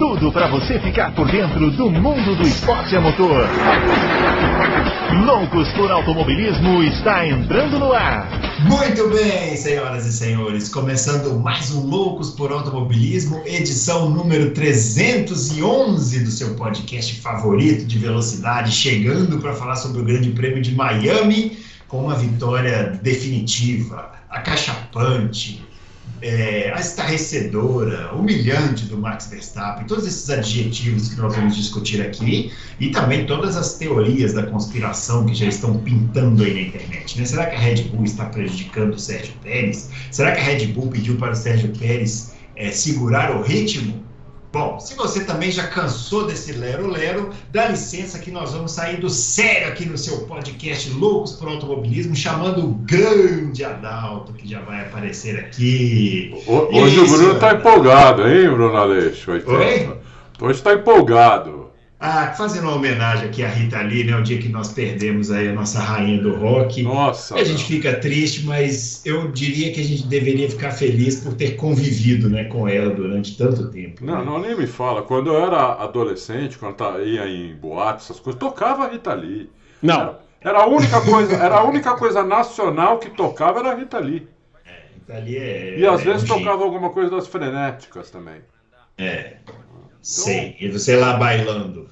tudo para você ficar por dentro do mundo do esporte a motor. Loucos por Automobilismo está entrando no ar. Muito bem, senhoras e senhores, começando mais um Loucos por Automobilismo, edição número 311 do seu podcast favorito de velocidade, chegando para falar sobre o Grande Prêmio de Miami com uma vitória definitiva, acachapante, é, a estarrecedora, humilhante do Max Verstappen, todos esses adjetivos que nós vamos discutir aqui e também todas as teorias da conspiração que já estão pintando aí na internet. Né? Será que a Red Bull está prejudicando o Sérgio Pérez? Será que a Red Bull pediu para o Sérgio Pérez é, segurar o ritmo? Bom, se você também já cansou desse lero-lero, dá licença que nós vamos sair do sério aqui no seu podcast Loucos por Automobilismo, chamando o grande Adalto, que já vai aparecer aqui. Hoje Isso, o Bruno está empolgado, hein, Bruno Aleixo? Oi? Hoje está empolgado. Ah, fazendo uma homenagem aqui à Rita Lee, né? O dia que nós perdemos aí a nossa rainha do rock. Nossa. a gente fica triste, mas eu diria que a gente deveria ficar feliz por ter convivido, né, com ela durante tanto tempo. Não, né? não nem me fala. Quando eu era adolescente, quando eu ia em boates, essas coisas, tocava a Rita Lee. Não. Era, era a única coisa, era a única coisa nacional que tocava era a Rita Lee. É, Rita Lee é. E às é vezes um tocava alguma coisa das frenéticas também. É. Sim, e você lá bailando.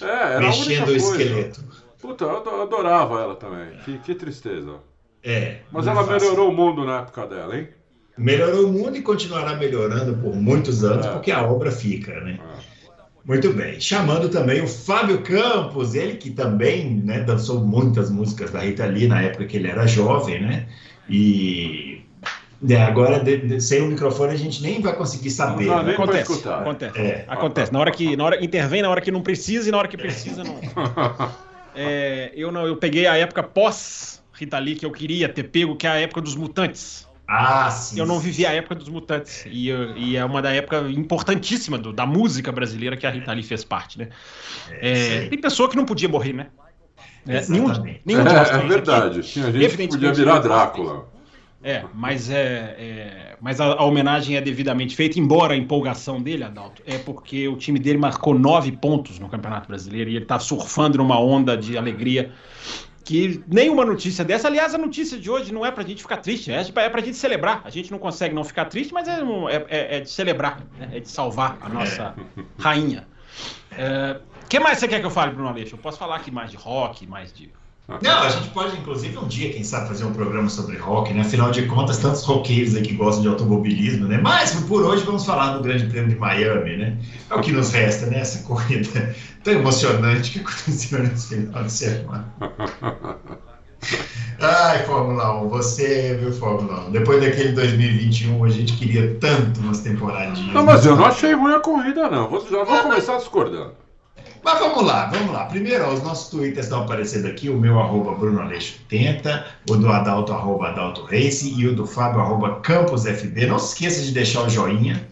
É, mexendo o esqueleto. Puta, eu ado- adorava ela também. Que, que tristeza. É. Mas ela fácil. melhorou o mundo na época dela, hein? Melhorou o mundo e continuará melhorando por muitos anos, É. porque a obra fica, né? É. Muito bem. Chamando também o Fábio Campos, ele que também né, dançou muitas músicas da Rita Lee na época que ele era jovem, né? E é, agora, de- de- sem o microfone, a gente nem vai conseguir saber. Não né? Acontece, escutar. acontece. É. Acontece. Na hora que, na hora, intervém na hora que não precisa e na hora que precisa não. É, eu não, eu peguei a época pós Rita Lee que eu queria ter pego, que é a época dos mutantes. Ah, sim. Eu não vivi a época dos mutantes e, eu- e é uma da época importantíssima do- da música brasileira que a Rita Lee fez parte, né? É, É, tem pessoa que não podia morrer, né? É, nenhum, nenhum de nós É, é três aqui. verdade. Tinha gente que podia virar. Drácula. É, mas é, é- mas a, a homenagem é devidamente feita, embora a empolgação dele, Adalto, é porque o time dele marcou nove pontos no Campeonato Brasileiro e ele tá surfando numa onda de alegria que nenhuma notícia dessa, aliás, a notícia de hoje não é pra gente ficar triste, é, é pra gente celebrar. A gente não consegue não ficar triste, mas é, é- é- é de celebrar, né? é de salvar a nossa rainha. O que mais você quer que eu fale, Bruno Aleixo? Eu posso falar aqui mais de rock, mais de Não, a gente pode, inclusive, um dia, quem sabe, fazer um programa sobre rock, né? Afinal de contas, tantos roqueiros aí que gostam de automobilismo, né? Mas por hoje vamos falar do Grande Prêmio de Miami, né? É o que nos resta, né? Essa corrida tão emocionante que aconteceu nesse final de semana. Ai, Fórmula 1, você viu Fórmula 1. Depois daquele 2021, a gente queria tanto umas temporadinhas. Não, mas eu não achei ruim a corrida, não. Vou, já vou começar discordando. Mas vamos lá, vamos lá. Primeiro, ó, os nossos twitters estão aparecendo aqui, o meu arroba Bruno Aleixo Tenta, o do Adalto arroba Adalto Race e o do Fábio arroba Campos FB. Não se esqueça de deixar o joinha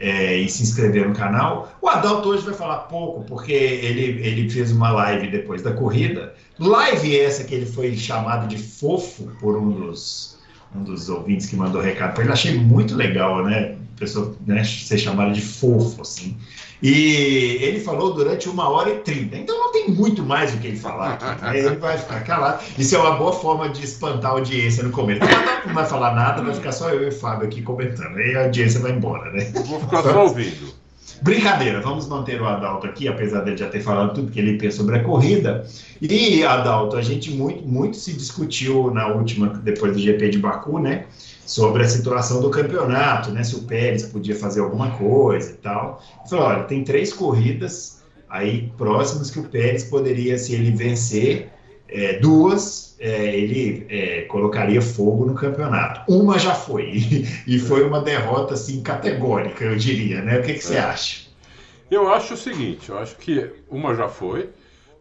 é, e se inscrever no canal. O Adalto hoje vai falar pouco, porque ele, ele fez uma live depois da corrida. Live essa que ele foi chamado de fofo por um dos, um dos ouvintes que mandou recado para ele. Achei muito legal, né? Pessoa né, ser chamada de fofo, assim. E ele falou durante uma hora e trinta. Então não tem muito mais o que ele falar aqui. né? Ele vai ficar calado. Isso é uma boa forma de espantar a audiência no começo. Não vai falar nada, vai ficar só eu e o Fábio aqui comentando. Aí a audiência vai embora, né? Vou ficar só ouvindo. Brincadeira, vamos manter o Adalto aqui, apesar dele já ter falado tudo que ele pensa sobre a corrida. E, Adalto, a gente muito, muito se discutiu na última, depois do GP de Baku, né? Sobre a situação do campeonato, né? Se o Pérez podia fazer alguma coisa e tal. Ele falou: olha, tem três corridas aí próximas que o Pérez poderia, se ele vencer, é, duas, é, ele é, colocaria fogo no campeonato. Uma já foi, e foi uma derrota assim categórica, eu diria, né? O que, que você acha? Eu acho o seguinte, eu acho que uma já foi,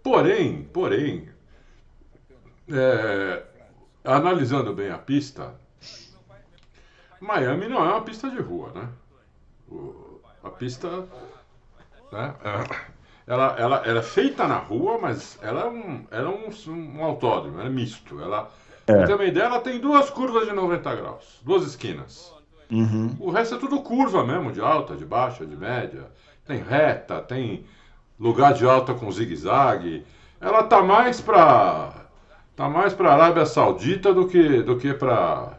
porém, porém, é, analisando bem a pista, Miami não é uma pista de rua, né? O- a pista né, é, ela, ela, ela é feita na rua, mas ela é um, ela é um, um autódromo, ela é misto. Ela, é. Pra uma ideia, ela tem duas curvas de 90 graus, duas esquinas. Uhum. O resto é tudo curva mesmo, de alta, de baixa, de média. Tem reta, tem lugar de alta com zigue-zague. Ela tá mais para tá mais para Arábia Saudita do que do que para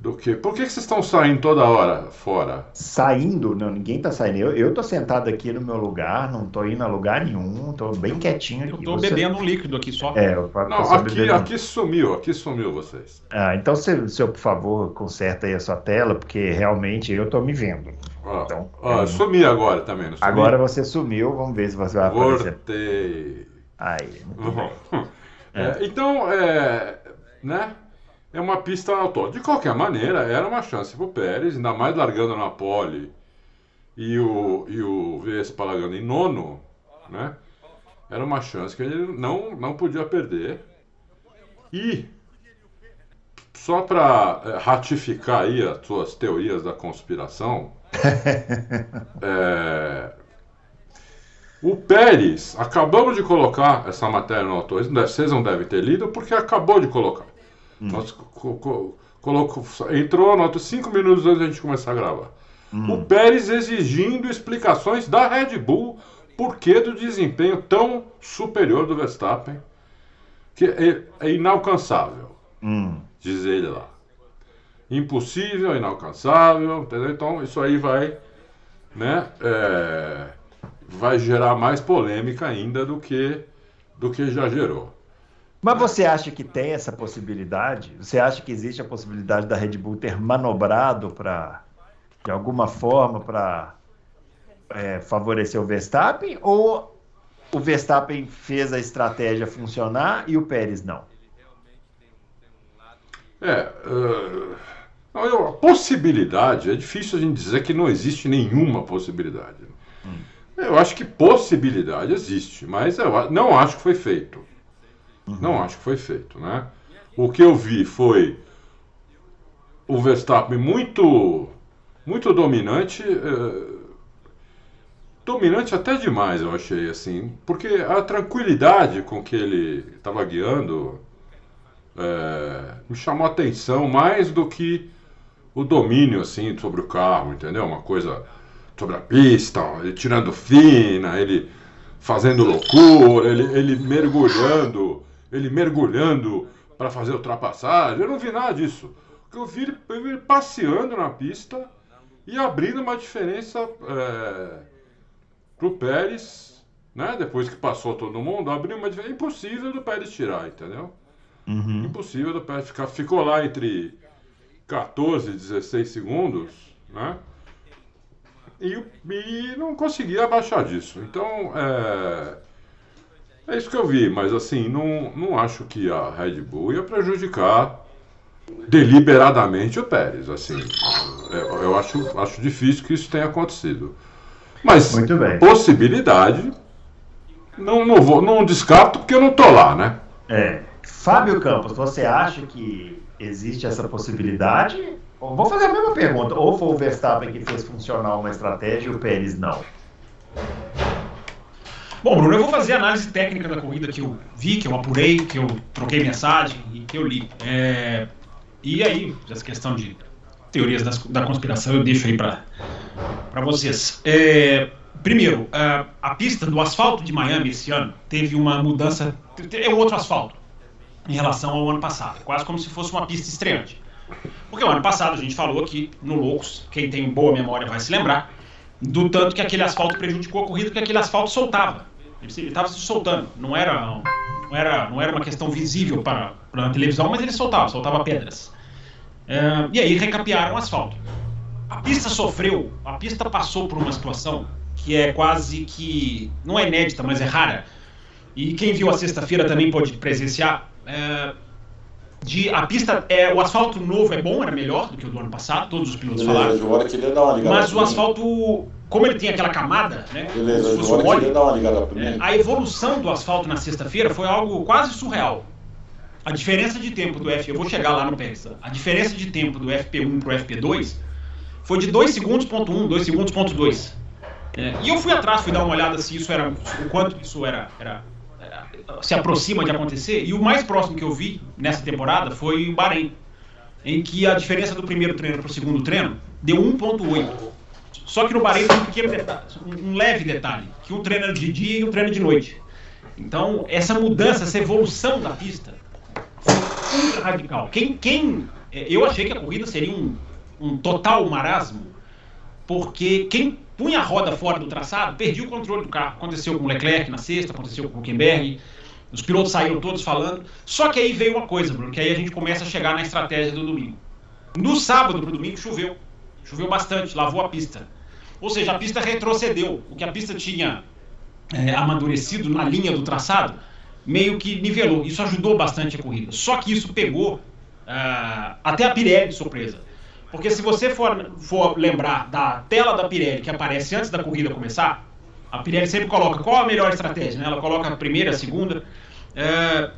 do que? Por que, que vocês estão saindo toda hora fora? Saindo? Não, ninguém tá saindo. Eu, eu tô sentado aqui no meu lugar, não tô indo a lugar nenhum, tô bem quietinho aqui. Eu tô Você... bebendo um líquido aqui só. É, eu Não, aqui, aqui sumiu, aqui sumiu vocês. Ah, então se, se eu, por favor, conserta aí a sua tela, porque realmente eu tô me vendo. Ó, então, ó, eu sumi agora também, Agora você sumiu, vamos ver se você vai aparecer. Voltei. Aí, é. É, então, é, né? É uma pista autódromo. De qualquer maneira, era uma chance para o Pérez, ainda mais largando na pole e o, e o Vespa largando em nono, né? Era uma chance que ele não, não podia perder. E, só para é, ratificar aí as suas teorias da conspiração, é, o Pérez, acabamos de colocar essa matéria no autor, vocês não devem ter lido, porque acabou de colocar. Hum. Nós colocou, entrou a nota cinco minutos antes da gente começar a gravar. Hum. O Pérez exigindo explicações da Red Bull por que do desempenho tão superior do Verstappen, que é, é inalcançável, hum. diz ele lá. Impossível, inalcançável, entendeu? Então isso aí vai, né, é, vai gerar mais polêmica ainda do que, do que já gerou. Mas você acha que tem essa possibilidade? Você acha que existe a possibilidade da Red Bull ter manobrado para, de alguma forma, para é, favorecer o Verstappen? Ou o Verstappen fez a estratégia funcionar e o Pérez não? É, uh, a possibilidade, é difícil a gente dizer que não existe nenhuma possibilidade. Hum. Eu acho que possibilidade existe, mas eu não acho que foi feito. Uhum. Não acho que foi feito, né? O que eu vi foi o Verstappen muito, muito dominante, eh, dominante até demais, eu achei assim, porque a tranquilidade com que ele estava guiando eh, me chamou a atenção mais do que o domínio assim sobre o carro, entendeu? Uma coisa sobre a pista, ele tirando fina, ele fazendo loucura, ele, ele mergulhando ele mergulhando para fazer ultrapassagem. Eu não vi nada disso. O que eu vi, eu vi ele passeando na pista e abrindo uma diferença é, pro Pérez, né? Depois que passou todo mundo, abriu uma diferença impossível do Pérez tirar, entendeu? Uhum. Impossível do Pérez ficar. Ficou lá entre 14 e 16 segundos, né? E, e não conseguia abaixar disso. Então, é, é isso que eu vi, mas assim, não, não acho que a Red Bull ia prejudicar deliberadamente o Pérez. Assim, eu, eu acho, acho difícil que isso tenha acontecido. Mas possibilidade, não, não, vou, não descarto porque eu não tô lá, né? É. Fábio Campos, você acha que existe essa possibilidade? Vou fazer a mesma pergunta. Ou foi o Verstappen que fez funcionar uma estratégia e o Pérez não? Bom, Bruno, eu vou fazer a análise técnica da corrida que eu vi, que eu apurei, que eu troquei mensagem e que eu li. É, e aí, essa questão de teorias das, da conspiração eu deixo aí para vocês. É, primeiro, a, a, pista do asfalto de Miami esse ano teve uma mudança, é outro asfalto em relação ao ano passado, quase como se fosse uma pista estreante. Porque o ano passado a gente falou aqui no Loucos, quem tem boa memória vai se lembrar, do tanto que aquele asfalto prejudicou a corrida, porque aquele asfalto soltava. Ele estava se soltando. Não era, não, era, não era uma questão visível para, para a televisão, mas ele soltava, soltava pedras. E aí recapearam o asfalto. A pista sofreu, a pista passou por uma situação que é quase que. não é inédita, mas é rara. E quem viu a sexta-feira também pode presenciar. De a pista é o asfalto novo é bom era melhor do que o do ano passado? Todos os pilotos Beleza, falaram. Mas o asfalto como ele tem aquela camada né Beleza, se fosse óleo, dar uma ligada é, a evolução do asfalto na sexta-feira foi algo quase surreal. A diferença de tempo do F eu vou chegar lá no Pérez a diferença de tempo do FP1 para o FP2 foi de 2 segundos ponto 1 2 segundos ponto 2 É, e eu fui atrás, fui dar uma olhada se isso era, o quanto isso era, era, se aproxima de acontecer. E o mais próximo que eu vi nessa temporada foi o Bahrein, em que a diferença do primeiro treino para o segundo treino deu 1.8. Só que no Bahrein tem um pequeno detalhe, um leve detalhe, que um treino de dia e um treino de noite. Então, essa mudança, essa evolução da pista foi ultra radical. Quem, quem, é, eu achei que a corrida seria um, um total marasmo, porque quem punha a roda fora do traçado perdia o controle do carro. Aconteceu com o Leclerc na sexta, aconteceu com o Huckenberg, os pilotos saíram todos falando. Só que aí veio uma coisa, Bruno, que aí a gente começa a chegar na estratégia do domingo. No sábado para o domingo choveu. Choveu bastante, lavou a pista. Ou seja, a pista retrocedeu. O que a pista tinha é, amadurecido na linha do traçado, meio que nivelou. Isso ajudou bastante a corrida. Só que isso pegou uh, até a Pirelli de surpresa. Porque se você for, for lembrar da tela da Pirelli que aparece antes da corrida começar, a Pirelli sempre coloca qual a melhor estratégia, né? Ela coloca a primeira, a segunda. É,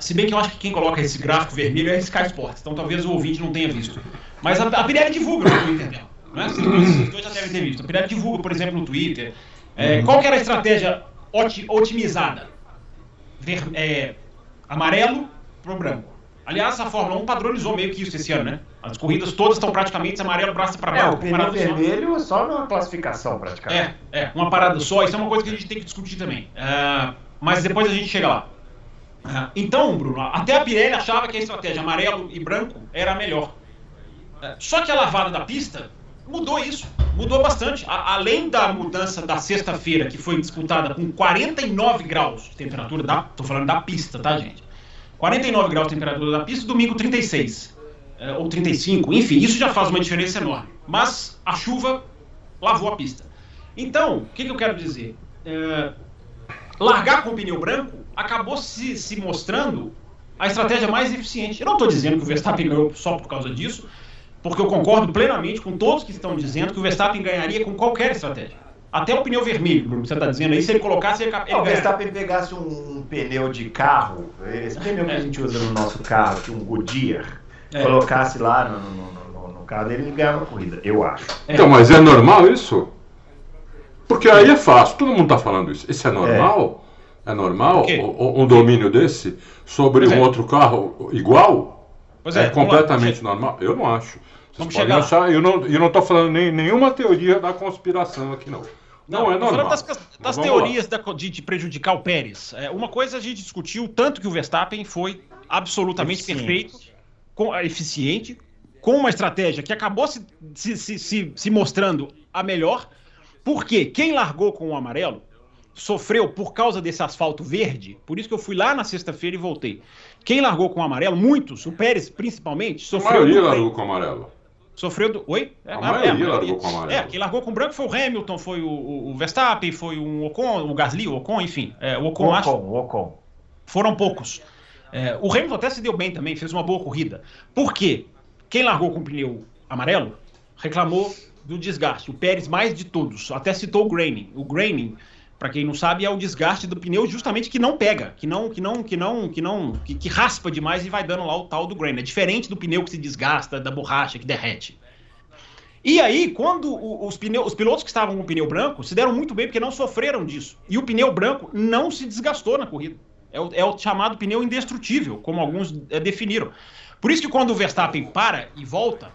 se bem que eu acho que quem coloca esse gráfico vermelho é a Sky Sports, então talvez o ouvinte não tenha visto. Mas a, a Pirelli divulga no Twitter dela. Né? Os dois já devem ter visto. A Pirelli divulga, por exemplo, no Twitter. É, qual que era a estratégia otimizada? Ver, é, amarelo para branco. Aliás, a Fórmula 1 padronizou meio que isso esse ano, né? As corridas todas estão praticamente amarelo, braço para baixo. É, o pneu vermelho só. é só na classificação, praticamente. É, é, uma parada só. Isso é uma coisa que a gente tem que discutir também. Uh, mas depois a gente chega lá. Uh, então, Bruno, até a Pirelli achava que a estratégia amarelo e branco era a melhor. Uh, só que a lavada da pista mudou isso. Mudou bastante. A, além da mudança da sexta-feira, que foi disputada com 49 graus de temperatura, da, tô falando da pista, tá, gente? 49 graus de temperatura da pista, domingo 36 é, ou 35, enfim, isso já faz uma diferença enorme. Mas a chuva lavou a pista. Então, o que, que eu quero dizer? É, largar com o pneu branco acabou se, se mostrando a estratégia mais eficiente. Eu não estou dizendo que o Verstappen ganhou só por causa disso, porque eu concordo plenamente com todos que estão dizendo que o Verstappen ganharia com qualquer estratégia. Até o pneu vermelho, Bruno, você está dizendo aí, se ele colocasse, ele, ele O Verstappen pegasse um, um, pneu de carro, esse pneu que a gente usa no nosso carro, que um Goodyear, é. colocasse lá no, no, no, no carro dele, ele ganhava a corrida, eu acho. É. Então, mas é normal isso? Porque aí é fácil, todo mundo está falando isso. Isso é normal? É, é normal um, um domínio desse sobre um é. outro carro igual? Pois é, é completamente normal? Eu não acho. Vocês Vamos chegar. Achar, eu não eu não estou falando nem, nenhuma teoria da conspiração aqui não. Não, é normal. Falando das, das teorias da, de, de, prejudicar o Pérez. É, uma coisa a gente discutiu tanto que o Verstappen foi absolutamente eficiente. perfeito, com, eficiente, com uma estratégia que acabou se, se, se, se mostrando a melhor, porque quem largou com o amarelo sofreu por causa desse asfalto verde, por isso que eu fui lá na sexta-feira e voltei. Quem largou com o amarelo, muitos, o Pérez principalmente, sofreu. A maioria largou com o amarelo. Sofreu do. Oi? É, a, maioria, é, a maioria largou com amarelo. É, quem largou com branco foi o Hamilton, foi o, o Verstappen, foi o Ocon, o Gasly, o Ocon, enfim. É, o Ocon, Ocon, acho. O Ocon. Foram poucos. É, o Hamilton até se deu bem também, fez uma boa corrida. Por quê? Quem largou com o pneu amarelo reclamou do desgaste. O Pérez mais de todos. Até citou o graining. O graining para quem não sabe, é o desgaste do pneu justamente que não pega, que não, que não, que não, que não, que, que raspa demais e vai dando lá o tal do grain. É diferente do pneu que se desgasta, da borracha que derrete. E aí, quando os, pneus, os pilotos que estavam com o pneu branco se deram muito bem porque não sofreram disso. E o pneu branco não se desgastou na corrida. É o, é o chamado pneu indestrutível, como alguns é, definiram. Por isso que quando o Verstappen para e volta,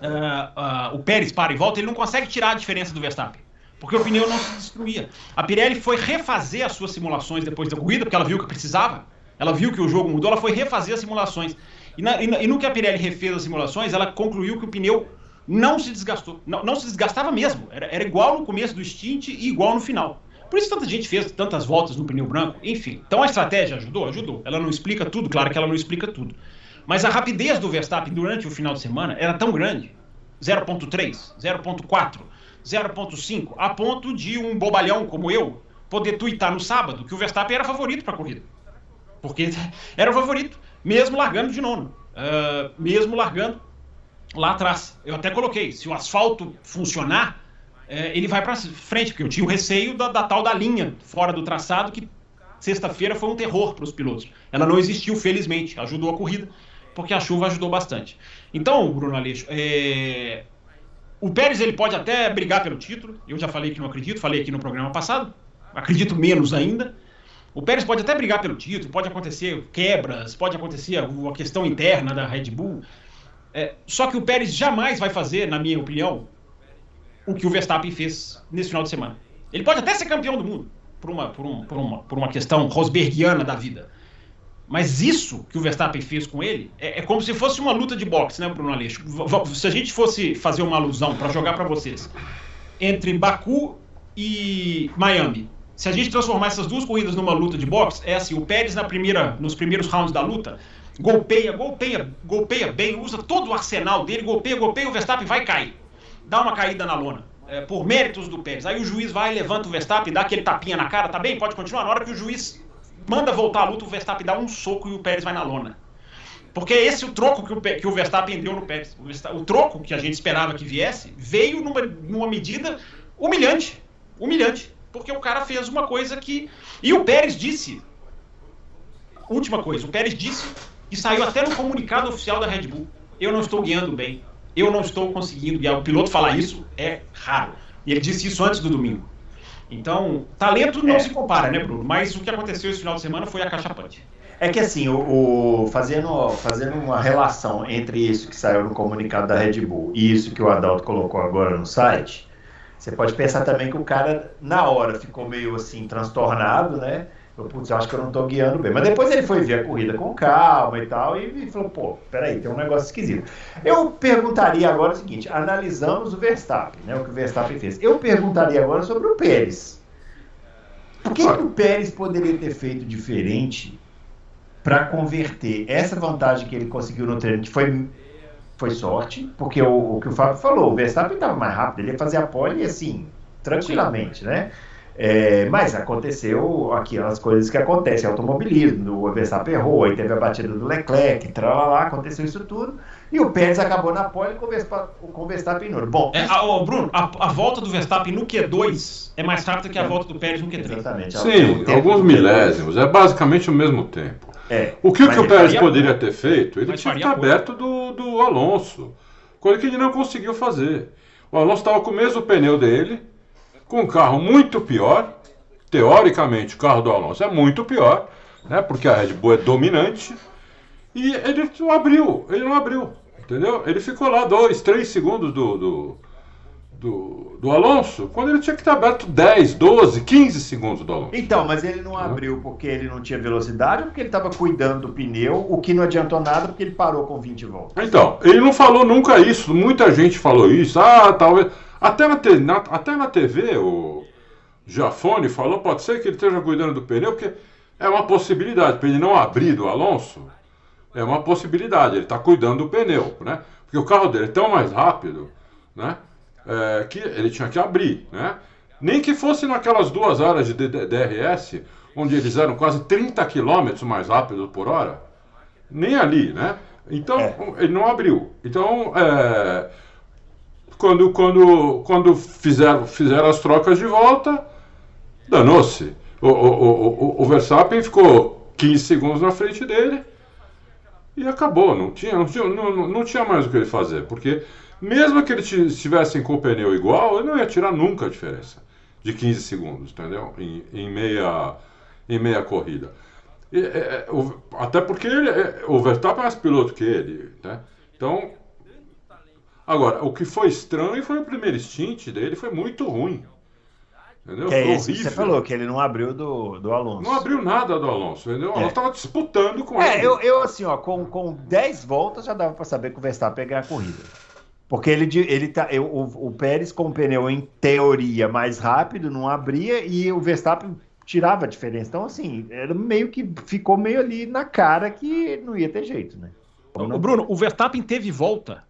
uh, uh, o Pérez para e volta, ele não consegue tirar a diferença do Verstappen porque o pneu não se destruía. A Pirelli foi refazer as suas simulações depois da corrida, porque ela viu que precisava. Ela viu que o jogo mudou, ela foi refazer as simulações. E, na, e, no que a Pirelli refez as simulações, ela concluiu que o pneu não se desgastou. Não, não se desgastava mesmo. Era, era, igual no começo do stint e igual no final. Por isso tanta gente fez tantas voltas no pneu branco. Enfim, então a estratégia ajudou? Ajudou. Ela não explica tudo, claro que ela não explica tudo. Mas a rapidez do Verstappen durante o final de semana era tão grande. 0.3, 0.4 0,5, a ponto de um bobalhão como eu poder tuitar no sábado que o Verstappen era favorito para a corrida. Porque era o favorito, mesmo largando de nono. Uh, mesmo largando lá atrás. Eu até coloquei, se o asfalto funcionar, uh, ele vai para frente, porque eu tinha o receio da, da, tal da linha fora do traçado, que sexta-feira foi um terror para os pilotos. Ela não existiu, felizmente, ajudou a corrida, porque a chuva ajudou bastante. Então, Bruno Aleixo, é, o Pérez ele pode até brigar pelo título. Eu já falei que não acredito, falei aqui no programa passado. Acredito menos ainda. O Pérez pode até brigar pelo título, pode acontecer quebras, pode acontecer a questão interna da Red Bull. É, só que o Pérez jamais vai fazer, na minha opinião, o que o Verstappen fez nesse final de semana. Ele pode até ser campeão do mundo, por uma, por um, por uma, por uma questão rosbergiana da vida. Mas isso que o Verstappen fez com ele é, é, como se fosse uma luta de boxe, né, Bruno Aleixo? Se a gente fosse fazer uma alusão para jogar para vocês entre Baku e Miami, se a gente transformar essas duas corridas numa luta de boxe, é assim: o Pérez na primeira, nos primeiros rounds da luta golpeia, golpeia, golpeia bem, usa todo o arsenal dele, golpeia, golpeia, o Verstappen vai cair, dá uma caída na lona. É, por méritos do Pérez. Aí o juiz vai, levanta o Verstappen, dá aquele tapinha na cara, tá bem? Pode continuar. Na hora que o juiz manda voltar a luta, o Verstappen dá um soco e o Pérez vai na lona. Porque é esse o troco que o, que o Verstappen deu no Pérez. O, o, troco que a gente esperava que viesse veio numa, numa medida humilhante. Humilhante. Porque o cara fez uma coisa que. E o Pérez disse. Última coisa, o Pérez disse e saiu até no comunicado oficial da Red Bull. Eu não estou guiando bem. Eu não estou conseguindo guiar. O piloto falar isso é raro. E ele disse isso antes do domingo. Então, talento não é. se compara, né, Bruno? Mas o que aconteceu esse final de semana foi a cachapante. É que assim, o, o, fazendo, fazendo uma relação entre isso que saiu no comunicado da Red Bull e isso que o Adalto colocou agora no site, você pode pensar também que o cara, na hora, ficou meio assim, transtornado, né? Putz, eu acho que eu não estou guiando bem. Mas depois ele foi ver a corrida com calma e tal, e falou, pô, peraí, tem um negócio esquisito. Eu perguntaria agora o seguinte: analisamos o Verstappen, né? O que o Verstappen fez. Eu perguntaria agora sobre o Pérez. O que, que o Pérez poderia ter feito diferente para converter essa vantagem que ele conseguiu no treino, que foi, foi sorte, porque o, o que o Fábio falou, o Verstappen estava mais rápido, ele ia fazer a pole assim, tranquilamente, né? É, mas aconteceu aquelas coisas que acontecem, automobilismo, o Verstappen errou, aí teve a batida do Leclerc, lá, aconteceu isso tudo, e o Pérez acabou na pole com o Verstappen no Bom, é, a, Bruno, a, a, volta do Verstappen no Q2 é mais rápida que a volta do Pérez no Q3. Exatamente. Sim, alguns milésimos, é basicamente o mesmo tempo. É, o que, que o Pérez poderia ter feito? Ele tinha que estar aberto do, do Alonso, coisa que ele não conseguiu fazer. O Alonso estava com o mesmo pneu dele, com um carro muito pior. Teoricamente, o carro do Alonso é muito pior, né? Porque a Red Bull é dominante. E ele não abriu, ele não abriu, entendeu? Ele ficou lá dois, três segundos do, do do, do Alonso, quando ele tinha que estar aberto 10, 12, 15 segundos do Alonso. Então, mas ele não abriu porque ele não tinha velocidade ou porque ele estava cuidando do pneu, o que não adiantou nada porque ele parou com 20 voltas. Então, ele não falou nunca isso, muita gente falou isso, ah, talvez. Até na, te, na, até na TV, o Jafone falou, pode ser que ele esteja cuidando do pneu, porque é uma possibilidade, para ele não abrir do Alonso, é uma possibilidade, ele está cuidando do pneu, né? Porque o carro dele é tão mais rápido, né? é, que ele tinha que abrir, né? Nem que fosse naquelas duas horas de DRS, onde eles eram quase 30 km mais rápido por hora, nem ali, né? Então, é. ele não abriu. Então, é, quando, quando, quando fizeram, fizeram as trocas de volta, danou-se. O, o, o, o Verstappen ficou 15 segundos na frente dele e acabou. Não tinha, não tinha, não, não tinha mais o que ele fazer, porque mesmo que eles estivessem com o pneu igual, ele não ia tirar nunca a diferença de 15 segundos, entendeu? Em, em meia, em meia corrida. E, é, é o, até porque ele, é, o Verstappen é mais piloto que ele, né? Então, agora, o que foi estranho foi o primeiro stint dele, foi muito ruim. Entendeu? Que é isso que você falou, que ele não abriu do, do Alonso. Não abriu nada do Alonso, entendeu? O Alonso estava disputando com é, ele. É, eu, eu assim, ó, com, com 10 voltas já dava para saber que o Verstappen ia ganhar a corrida. Porque ele, ele tá, o, o Pérez com o pneu em teoria mais rápido, não abria e o Verstappen tirava a diferença. Então, assim, era meio que ficou meio ali na cara que não ia ter jeito, né? O Bruno, o Verstappen teve volta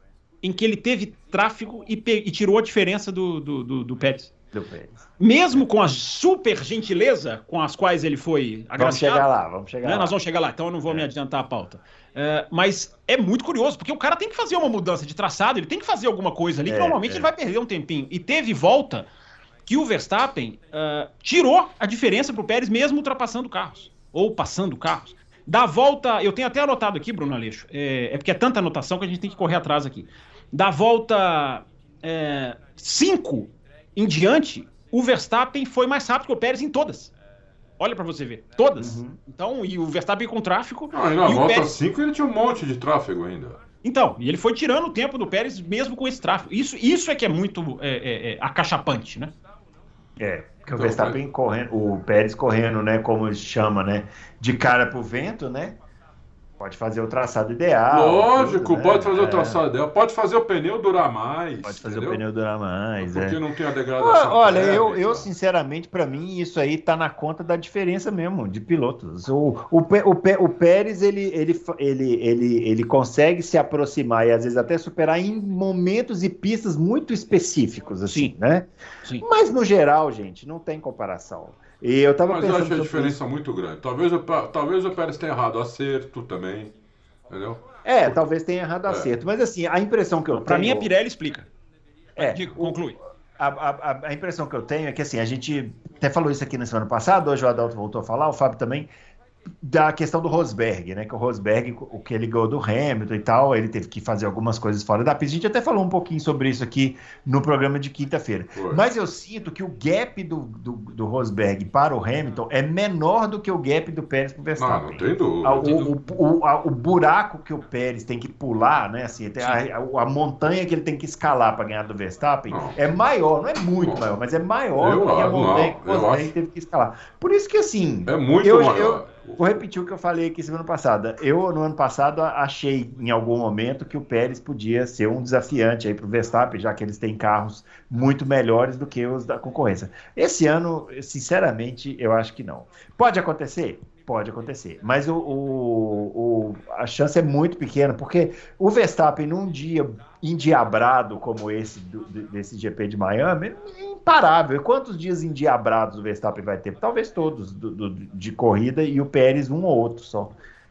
em que ele teve tráfego e, e tirou a diferença do, do, do, do Pérez. Do Pérez. Mesmo com a super gentileza com as quais ele foi agraciado. Vamos chegar lá, vamos chegar né? lá. Nós vamos chegar lá, então eu não vou é. me adiantar a pauta. É, mas é muito curioso, porque o cara tem que fazer uma mudança de traçado, ele tem que fazer alguma coisa ali, é, que normalmente é. ele vai perder um tempinho. E teve volta que o Verstappen uh, tirou a diferença para o Pérez, mesmo ultrapassando carros, ou passando carros. Da volta, eu tenho até anotado aqui, Bruno Aleixo, é, é porque é tanta anotação que a gente tem que correr atrás aqui. Da volta é, cinco em diante, o Verstappen foi mais rápido que o Pérez em todas. Olha para você ver, todas. Uhum. Então, e o Verstappen com tráfego. Não, e na volta 5 Pérez... ele tinha um monte de tráfego ainda. Então, e ele foi tirando o tempo do Pérez mesmo com esse tráfego. Isso, isso é que é muito é, é, é acachapante, né? É, que o então, Verstappen correndo, o Pérez correndo, né, como chama, né, de cara pro vento, né? Pode fazer o traçado ideal. Lógico, tudo, né? pode fazer é. o traçado ideal. Pode fazer o pneu durar mais. Pode fazer entendeu? o pneu durar mais. Porque é. não tem a degradação. Olha, eu, eu sinceramente, para mim, isso aí tá na conta da diferença mesmo de pilotos. O, o, o, o Pérez, ele, ele, ele, ele, ele consegue se aproximar e às vezes até superar em momentos e pistas muito específicos, assim, Sim. né? Sim. Mas no geral, gente, não tem comparação. E eu tava Mas pensando. eu acho a diferença isso. muito grande. Talvez o, talvez o Pérez tenha errado acerto também. Entendeu? É, Porque... talvez tenha errado é. acerto. Mas assim, a impressão que eu pra tenho. Pra mim, a Pirelli explica. É, Digo, conclui. A, a, a, impressão que eu tenho é que assim, a gente até falou isso aqui na semana passada, hoje o Adalto voltou a falar, o Fábio também da questão do Rosberg, né? Que o Rosberg, o que ele ganhou do Hamilton e tal, ele teve que fazer algumas coisas fora da pista. A gente até falou um pouquinho sobre isso aqui no programa de quinta-feira. Mas eu sinto que o gap do, do, do, Rosberg para o Hamilton é menor do que o gap do Pérez para o Verstappen. Não, não tem dúvida. O, o, o, a, o, buraco que o Pérez tem que pular, né? Assim, a, a, a, montanha que ele tem que escalar para ganhar do Verstappen não. é maior, não é muito não. maior, mas é maior eu, do que a montanha que o Rosberg teve que escalar. Por isso que assim. É muito eu, maior. Eu, Vou repetir o que eu falei aqui semana passada. Eu, no ano passado, achei em algum momento que o Pérez podia ser um desafiante aí para o Verstappen, já que eles têm carros muito melhores do que os da concorrência. Esse ano, sinceramente, eu acho que não. Pode acontecer? Pode acontecer. Mas o, o, o, a chance é muito pequena, porque o Verstappen, num dia endiabrado como esse do, desse GP de Miami, imparável. E quantos dias endiabrados o Verstappen vai ter? Talvez todos do, do, de corrida e o Pérez um ou outro só.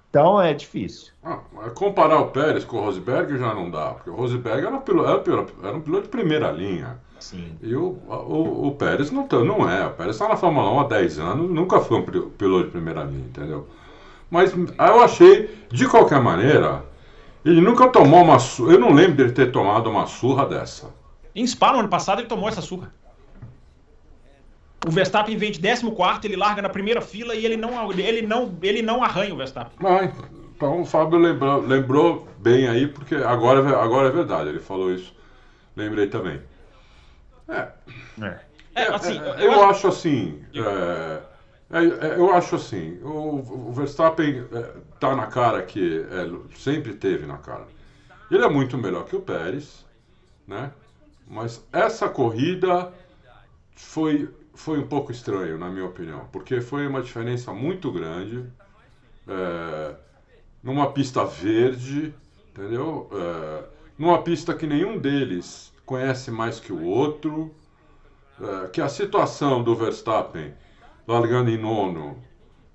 Então é difícil. Ah, comparar o Pérez com o Rosberg já não dá, porque o Rosberg era, piloto, era, era um piloto de primeira linha. Sim. E o, o, o Pérez não, tá, não é. O Pérez está na Fórmula 1 há 10 anos, nunca foi um piloto de primeira linha, entendeu? Mas eu achei, de qualquer maneira, ele nunca tomou uma surra. Eu não lembro dele ter tomado uma surra dessa. Em Spa, no ano passado, ele tomou essa surra. O Verstappen vem de 14, ele larga na primeira fila e ele não, ele não, ele não arranha o Verstappen. Ah, então o Fábio lembrou, lembrou bem aí, porque agora, agora é verdade, ele falou isso. Lembrei também. É. é. é assim, é, eu, eu, acho assim. É, é, eu acho assim. O, o Verstappen tá na cara que sempre teve na cara. Ele é muito melhor que o Pérez, né? Mas essa corrida foi foi um pouco estranho, na minha opinião, porque foi uma diferença muito grande é, numa pista verde, entendeu? É, numa pista que nenhum deles conhece mais que o outro, é, que a situação do Verstappen largando em nono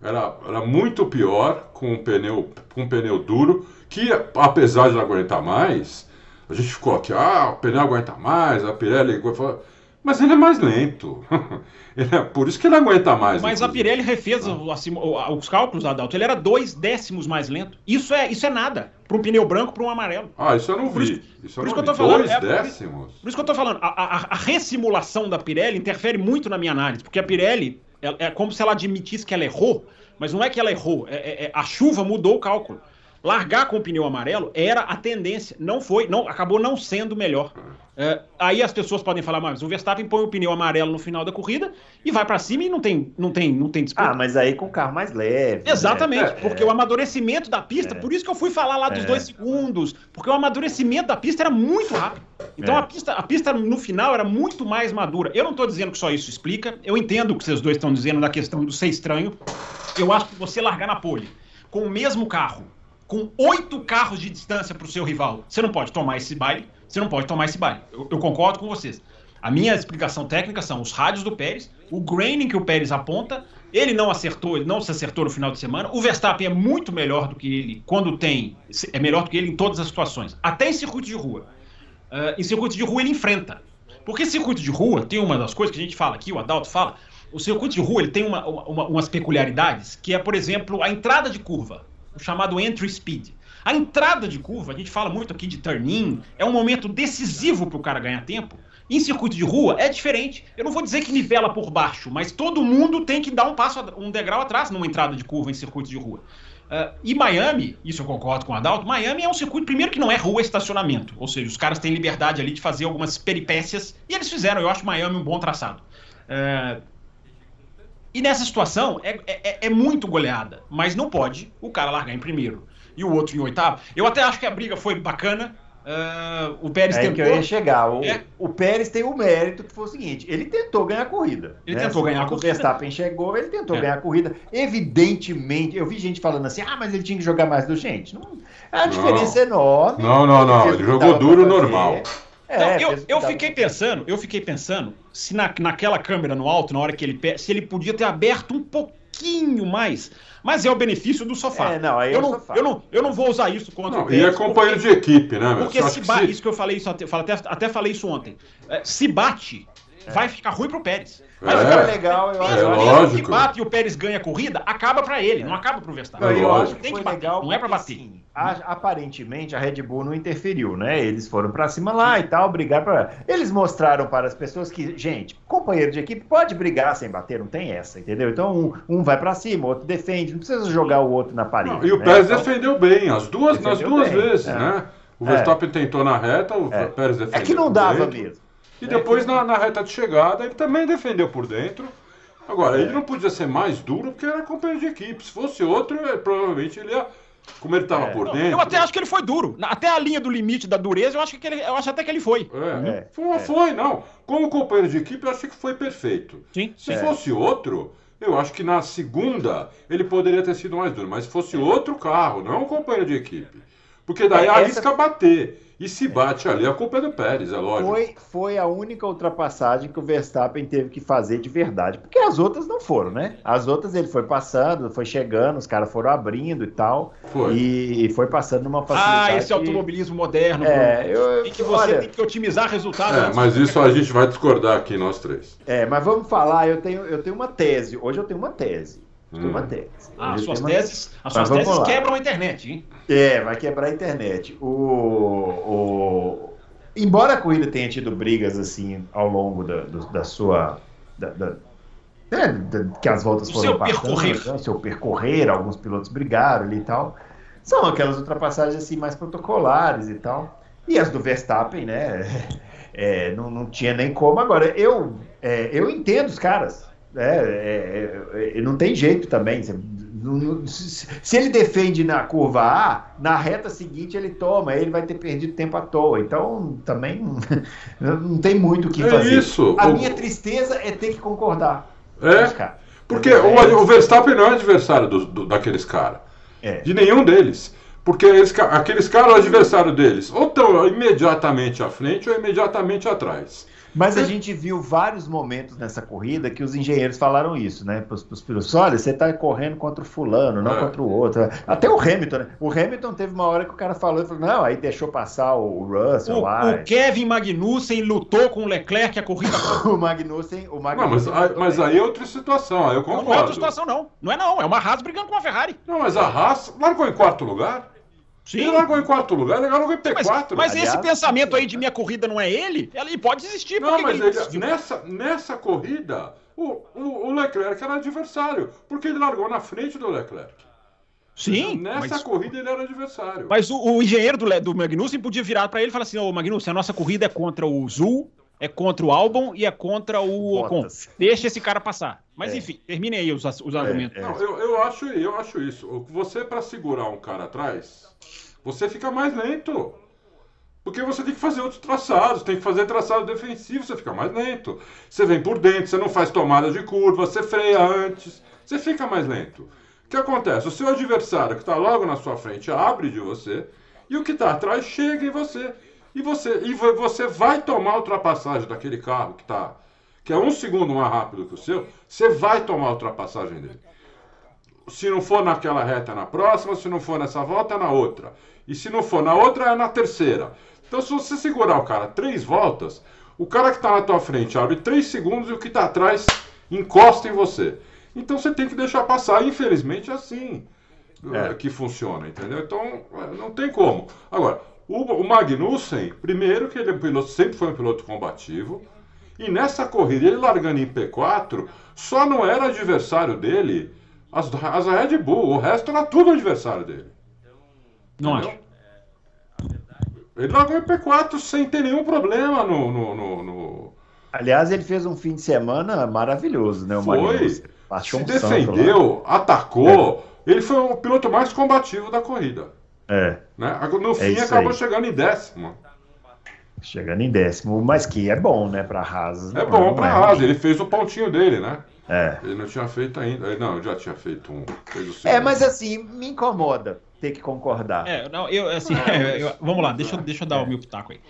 era, era muito pior com um pneu com um pneu duro, que apesar de aguentar mais, a gente ficou aqui, ah, o pneu aguenta mais, a Pirelli mas ele é mais lento. é, por isso que ele aguenta mais. Mas inclusive. a Pirelli refez ah. assim, os cálculos, Adalto. Ele era dois décimos mais lento. Isso é, isso é nada. Para um pneu branco, para um amarelo. Ah, isso eu não vi. Isso por isso que eu tô falando. Dois é, décimos? Por, por, isso que eu tô falando. A, a, a, ressimulação da Pirelli interfere muito na minha análise. Porque a Pirelli é, é como se ela admitisse que ela errou. Mas não é que ela errou. É, é, é a chuva mudou o cálculo largar com o pneu amarelo era a tendência, não foi, não acabou não sendo melhor. É, aí as pessoas podem falar, mas o Verstappen põe o pneu amarelo no final da corrida e vai para cima e não tem, não tem, não tem disputa. Ah, mas aí com o carro mais leve. Né? Exatamente, né? porque é. o amadurecimento da pista, é. por isso que eu fui falar lá dos é. dois segundos, porque o amadurecimento da pista era muito rápido. Então é. a pista, a pista no final era muito mais madura. Eu não estou dizendo que só isso explica, eu entendo o que vocês dois estão dizendo da questão do ser estranho. Eu acho que você largar na pole com o mesmo carro com oito carros de distância para o seu rival. Você não pode tomar esse baile, você não pode tomar esse baile. Eu, eu, concordo com vocês. A minha explicação técnica são os rádios do Pérez, o graining que o Pérez aponta, ele não acertou, ele não se acertou no final de semana. O Verstappen é muito melhor do que ele quando tem, é melhor do que ele em todas as situações, até em circuito de rua. Uh, em circuito de rua ele enfrenta. Porque circuito de rua tem uma das coisas que a gente fala aqui, o Adalto fala, o circuito de rua ele tem uma, uma, umas peculiaridades, que é, por exemplo, a entrada de curva o chamado entry speed. A entrada de curva, a gente fala muito aqui de turn-in, é um momento decisivo para o cara ganhar tempo. Em circuito de rua é diferente. Eu não vou dizer que nivela por baixo, mas todo mundo tem que dar um passo, um degrau atrás numa entrada de curva em circuito de rua. Uh, e Miami, isso eu concordo com o Adalto, Miami é um circuito, primeiro que não é rua, é estacionamento. Ou seja, os caras têm liberdade ali de fazer algumas peripécias, e eles fizeram, eu acho Miami um bom traçado. Uh, e nessa situação é, é, é, muito goleada, mas não pode o cara largar em primeiro e o outro em oitavo. Eu até acho que a briga foi bacana, Uh, o Pérez é tentou. que eu ia chegar. O, é. o Pérez tem o mérito que foi o seguinte: ele tentou ganhar a corrida. Ele né? tentou ganhar a corrida. O Verstappen chegou, ele tentou é. ganhar a corrida. Evidentemente, eu vi gente falando assim: ah, mas ele tinha que jogar mais do gente. Não, a diferença é enorme. Não, não, não. Ele, jogou duro normal. É, não, eu, eu fiquei pensando, eu fiquei pensando se na, naquela câmera no alto, na hora que ele se ele podia ter aberto um pouquinho mais mas é o benefício do sofá. É, não, aí eu, é não, sofá. eu, não, eu não vou usar isso contra não, o Pérez. E é companheiro porque, de equipe, né? Porque se bate, se... isso que eu falei, isso até, até, até falei isso ontem. É, se bate, é. Vai ficar ruim pro Pérez. Mas é, é legal, eu acho. É, lógico. que bate e o Pérez ganha a corrida, acaba para ele, não acaba pro Verstappen. eu acho que tem que bater, legal não é para bater. Sim, a, aparentemente a Red Bull não interferiu, né? Eles foram para cima lá e tal, brigar para. Eles mostraram para as pessoas que, gente, companheiro de equipe pode brigar sem bater, não tem essa, entendeu? Então um, um vai para cima, o outro defende, não precisa jogar o outro na parede. Não, e o né? Pérez então, defendeu bem, as duas, nas duas bem, vezes, é. né? O Verstappen é. tentou na reta, o é. Pérez defendeu. É que não dava mesmo. E depois, na, na, reta de chegada, ele também defendeu por dentro. Agora, é. ele não podia ser mais duro porque era companheiro de equipe. Se fosse outro, ele, provavelmente ele ia. Como ele estava é. por dentro. Eu até acho que ele foi duro. Até a linha do limite da dureza, eu acho, que ele, eu acho até que ele foi. É, é. Foi, é. foi, não. Como companheiro de equipe, eu acho que foi perfeito. Sim. Se é. fosse outro, eu acho que na segunda ele poderia ter sido mais duro. Mas se fosse outro carro, não um companheiro de equipe. Porque daí arrisca bater. E se bate ali, a culpa é do Pérez, é lógico. Foi, foi a única ultrapassagem que o Verstappen teve que fazer de verdade. Porque as outras não foram, né? As outras ele foi passando, foi chegando, os caras foram abrindo e tal. Foi. E foi passando numa facilidade. Ah, esse automobilismo moderno. É, eu, em que você olha, tem que otimizar resultados. É, mas isso a gente vai discordar aqui, nós três. É, mas vamos falar, eu tenho, eu tenho uma tese. Hoje eu tenho uma tese. Eu tenho uma hum. tese. Ah, as suas teses, as suas teses quebram a internet, hein? É, vai quebrar a internet. O, o, embora a corrida tenha tido brigas assim ao longo da, do, da sua. Da, da, né, da, que as voltas foram seu passando, percorrer. Né, seu percorrer, alguns pilotos brigaram ali e tal. São aquelas ultrapassagens assim mais protocolares e tal. E as do Verstappen, né? É, não, não tinha nem como. Agora, eu, é, eu entendo os caras. Né, é, é, não tem jeito também. Se ele defende na curva A, na reta seguinte ele toma, ele vai ter perdido tempo à toa. Então também não tem muito o que é fazer. Isso. A o... minha tristeza é ter que concordar. É. Porque o, o, Verstappen não é adversário do, do, daqueles caras. É. De nenhum deles. Porque eles, aqueles caras, o adversário deles, ou estão imediatamente à frente ou imediatamente atrás. Mas a gente viu vários momentos nessa corrida que os engenheiros falaram isso, né? Para os pilotos: olha, você está correndo contra o fulano, não é. contra o outro. Até o Hamilton, né? O Hamilton teve uma hora que o cara falou, falou não, aí deixou passar o Russell o, lá. O Kevin Magnussen lutou com o Leclerc a corrida. o Magnussen, o Magnussen. Não, mas, mas aí é outra situação, aí eu concordo. Não, não é outra situação, não. Não é não, é uma Haas brigando com a Ferrari. Não, mas a Haas largou em quarto lugar. Sim. Ele largou em quarto lugar, ele largou em P4. Mas, mas esse pensamento aí de minha corrida não é ele, ele pode existir. Não, mas ele, ele nessa, nessa corrida, o, o, o, Leclerc era adversário, porque ele largou na frente do Leclerc. Sim. Nessa mas, corrida ele era adversário. Mas o, o engenheiro do, do Magnussen podia virar para ele e falar assim: Ô Magnussen, a nossa corrida é contra o Zul, é contra o Albon e é contra o Ocon. Deixa esse cara passar. Mas é. enfim, termine aí os, os argumentos. É, é. Não, eu, eu, acho, eu acho isso. Você, para segurar um cara atrás, você fica mais lento. Porque você tem que fazer outros traçados, tem que fazer traçado defensivo, você fica mais lento. Você vem por dentro, você não faz tomada de curva, você freia antes, você fica mais lento. O que acontece? O seu adversário que está logo na sua frente abre de você e o que está atrás chega em você. E você, e você vai tomar a ultrapassagem daquele carro que está que é um segundo mais rápido que o seu, você vai tomar a ultrapassagem dele. Se não for naquela reta, na próxima, se não for nessa volta, é na outra. E se não for na outra, é na terceira. Então, se você segurar o cara três voltas, o cara que está na tua frente abre três segundos e o que está atrás encosta em você. Então você tem que deixar passar. Infelizmente é assim. é. que funciona, entendeu? Então, é, não tem como. Agora, o, o Magnussen, primeiro que ele é um piloto, sempre foi um piloto combativo, e nessa corrida, ele largando em P4, só não era adversário dele as, as Red Bull, o resto era tudo adversário dele. Não entendeu? acho. Ele largou em P4 sem ter nenhum problema no, no, no, no... Aliás, ele fez um fim de semana maravilhoso, né? O Foi. Se um defendeu, atacou. É. Ele foi o piloto mais combativo da corrida. É. Né? No é fim, acabou aí. chegando em décimo. Chegando em décimo, mas que é bom, né, para Haas. É bom para é Haas, ele fez o pontinho dele, né? É. Ele não tinha feito ainda. Não, já tinha feito um. é, mas assim, me incomoda ter que concordar. É, não, eu, assim, é, eu, vamos lá, deixa, deixa eu dar o meu pitaco aí.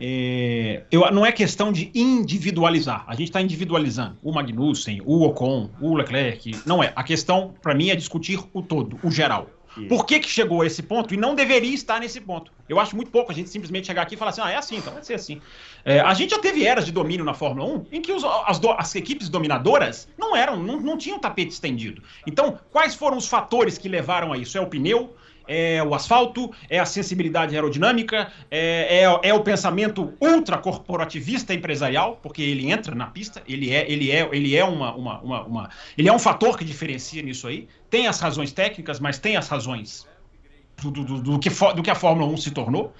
É, eu, não é questão de individualizar. A gente está individualizando o Magnussen, o Ocon, o Leclerc. Não é. A questão, para mim, é discutir o todo, o geral. Por que, que chegou a esse ponto e não deveria estar nesse ponto? Eu acho muito pouco a gente simplesmente chegar aqui e falar assim, ah, é assim, então vai ser assim. É, a gente já teve eras de domínio na Fórmula 1 em que os, as, do, as, equipes dominadoras não eram, não, não tinham tapete estendido. Então, quais foram os fatores que levaram a isso? É o pneu? É o asfalto, é a sensibilidade aerodinâmica, é, é, é, o pensamento ultracorporativista empresarial, porque ele entra na pista, ele é, ele é, ele é uma, uma, uma, uma, ele é um fator que diferencia nisso aí. Tem as razões técnicas, mas tem as razões do, do, do, do que, do que a Fórmula 1 se tornou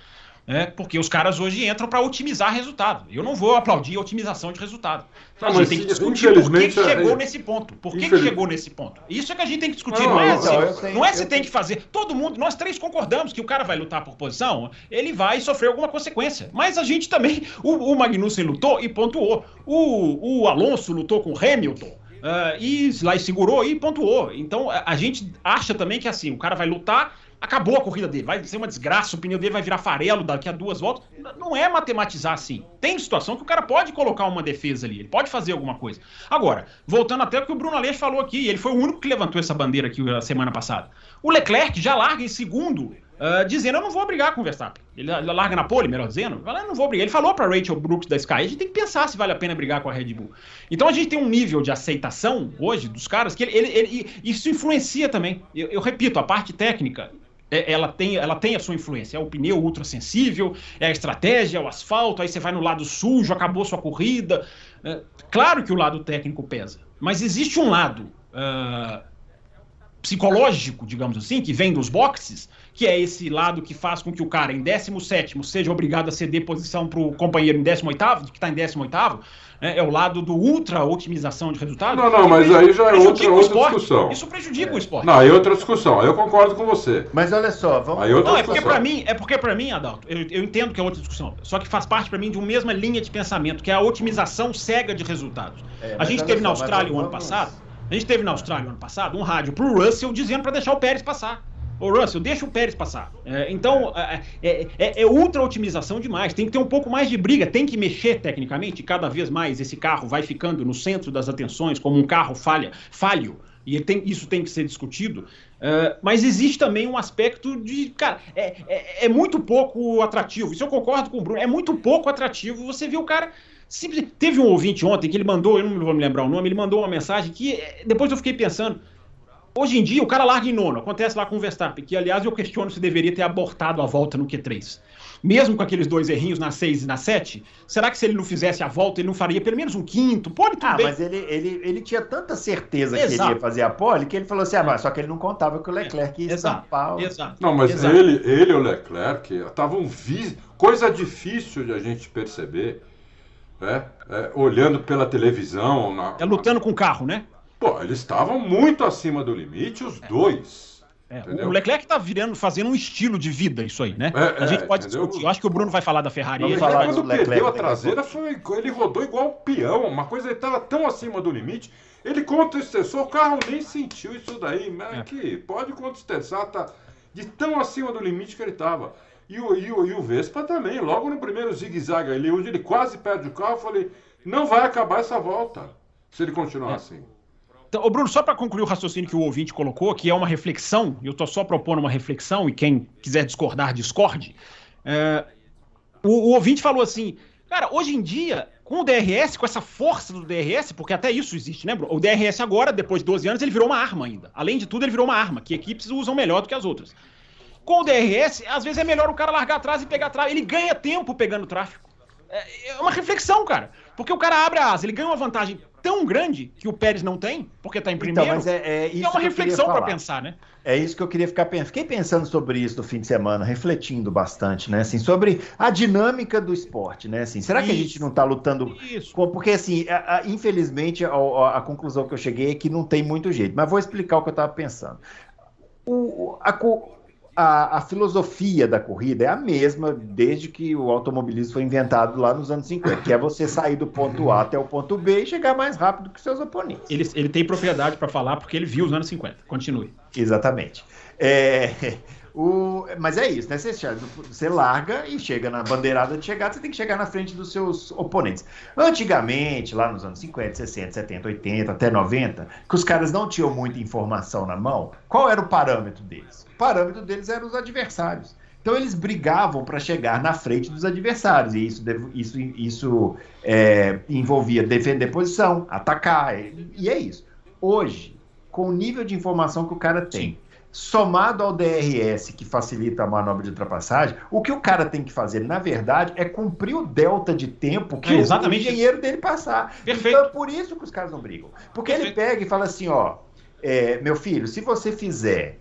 né? porque os caras hoje entram para otimizar resultado. Eu não vou aplaudir a otimização de resultado. Não, a gente tem que discutir por que, que chegou é... nesse ponto. Por que, que, chegou nesse ponto? Isso é que a gente tem que discutir. Não, não é, assim, tenho, não é se tem tenho... que fazer. Todo mundo, nós três concordamos que o cara vai lutar por posição, ele vai sofrer alguma consequência. Mas a gente também, o, o Magnussen lutou e pontuou. O, o Alonso lutou com o Hamilton. Uh, e lá e segurou e pontuou. Então a, a gente acha também que assim, o cara vai lutar acabou a corrida dele, vai ser uma desgraça, o pneu dele vai virar farelo daqui a duas voltas. Não é matematizar assim. Tem situação que o cara pode colocar uma defesa ali, ele pode fazer alguma coisa. Agora, voltando até o que o Bruno Aleixo falou aqui, ele foi o único que levantou essa bandeira aqui a semana passada. O Leclerc já larga em segundo, uh, dizendo: Eu não vou brigar com o Verstappen. Ele, ele larga na pole, melhor dizendo, eu não vou brigar. Ele falou para Rachel Brooks da Sky: a gente tem que pensar se vale a pena brigar com a Red Bull. Então a gente tem um nível de aceitação hoje dos caras que ele, ele, ele isso influencia também. Eu, eu repito, a parte técnica ela tem, ela tem a sua influência. É o pneu ultra sensível, é a estratégia, é o asfalto, aí você vai no lado sujo, acabou sua corrida. É, claro que o lado técnico pesa, mas existe um lado uh, psicológico, digamos assim, que vem dos boxes, que é esse lado que faz com que o cara em 17 seja obrigado a ceder posição para o companheiro em 18, que está em 18, né? é o lado do ultra otimização de resultado. Não, não, mas aí já é outra, outra discussão. Isso prejudica é. o esporte. Não, aí é outra discussão. Aí eu concordo com você. Mas olha só, vamos. Aí é não, é porque para mim, é porque para mim, Adalto, eu, eu, entendo que é outra discussão. Só que faz parte para mim de uma mesma linha de pensamento, que é a otimização cega de resultados. É, a gente teve só, na Austrália o ano passado. A gente teve na Austrália o ano passado um rádio pro Russell dizendo para deixar o Pérez passar. Ô, Russell, deixa o Pérez passar. É, então, é, é, é, é, ultra otimização demais. Tem que ter um pouco mais de briga, tem que mexer tecnicamente. Cada vez mais esse carro vai ficando no centro das atenções, como um carro falha, falho. E tem, isso tem que ser discutido. Uh, mas existe também um aspecto de. Cara, é, é, é, muito pouco atrativo. Isso eu concordo com o Bruno. É muito pouco atrativo você ver o cara. Simples, teve um ouvinte ontem que ele mandou, eu não vou me lembrar o nome, ele mandou uma mensagem que depois eu fiquei pensando. Hoje em dia, o cara larga em nono. Acontece lá com o Verstappen, que aliás eu questiono se deveria ter abortado a volta no Q3. Mesmo com aqueles dois errinhos na 6 e na 7, será que se ele não fizesse a volta, ele não faria pelo menos um quinto? Pode tudo ah, bem. mas ele, ele, ele tinha tanta certeza Exato. que ele ia fazer a pole que ele falou assim: ah, só que ele não contava que o Leclerc ia estampar. Exato. Não, mas Exato. ele, ele e o Leclerc estavam vi... coisa difícil de a gente perceber. Né? É, olhando pela televisão. Na... É lutando com o carro, né? Pô, eles estavam muito acima do limite, os dois. É, o Leclerc tá virando, fazendo um estilo de vida, isso aí, né? É, a gente é, pode entendeu? discutir. Eu acho que o Bruno vai falar da Ferrari. Ele falar quando Leclerc, perdeu a traseira, foi, ele rodou igual um peão. Uma coisa, ele estava tão acima do limite. Ele o o carro nem sentiu isso daí. Mas é. que pode contestar, tá de tão acima do limite que ele estava. E o, e, o, e o Vespa também, logo no primeiro zigue-zague ali, onde ele quase perde o carro, eu falei, não vai acabar essa volta se ele continuar é. assim. Então, Bruno, só para concluir o raciocínio que o ouvinte colocou, que é uma reflexão, eu estou só propondo uma reflexão, e quem quiser discordar, discorde. É, o, o, ouvinte falou assim: Cara, hoje em dia, com o DRS, com essa força do DRS, porque até isso existe, né, bro? O DRS agora, depois de 12 anos, ele virou uma arma ainda. Além de tudo, ele virou uma arma, que equipes usam melhor do que as outras. Com o DRS, às vezes é melhor o cara largar atrás e pegar atrás. Ele ganha tempo pegando tráfego. É, é uma reflexão, cara. Porque o cara abre a asa, ele ganha uma vantagem tão grande que o Pérez não tem, porque está em então, primeiro. Então, mas é, é, isso é uma reflexão para pensar, né? É isso que eu queria ficar pensando. Fiquei pensando sobre isso no fim de semana, refletindo bastante, né? Assim, sobre a dinâmica do esporte, né? Assim, será isso. que a gente não está lutando? Isso. Porque, assim, a, a, infelizmente, a, a, conclusão que eu cheguei é que não tem muito jeito. Mas vou explicar o que eu estava pensando. O, a, a, a, filosofia da corrida é a mesma desde que o automobilismo foi inventado lá nos anos 50, que é você sair do ponto A até o ponto B e chegar mais rápido que seus oponentes. Ele, ele tem propriedade para falar porque ele viu os anos 50. Continue. Exatamente. É, o, mas é isso, né? Você, você larga e chega na bandeirada de chegada, você tem que chegar na frente dos seus oponentes. Antigamente, lá nos anos 50, 60, 70, 80, até 90, que os caras não tinham muita informação na mão, qual era o parâmetro deles? O parâmetro deles eram os adversários. Então eles brigavam para chegar na frente dos adversários, e isso, isso, isso é, envolvia defender posição, atacar, e é isso. Hoje, com o nível de informação que o cara tem, somado ao DRS, que facilita a manobra de ultrapassagem, o que o cara tem que fazer, na verdade, é cumprir o delta de tempo que é o engenheiro dele passar. Perfeito. Então é por isso que os caras não brigam. Porque Perfeito. ele pega e fala assim, ó, é, meu filho, se você fizer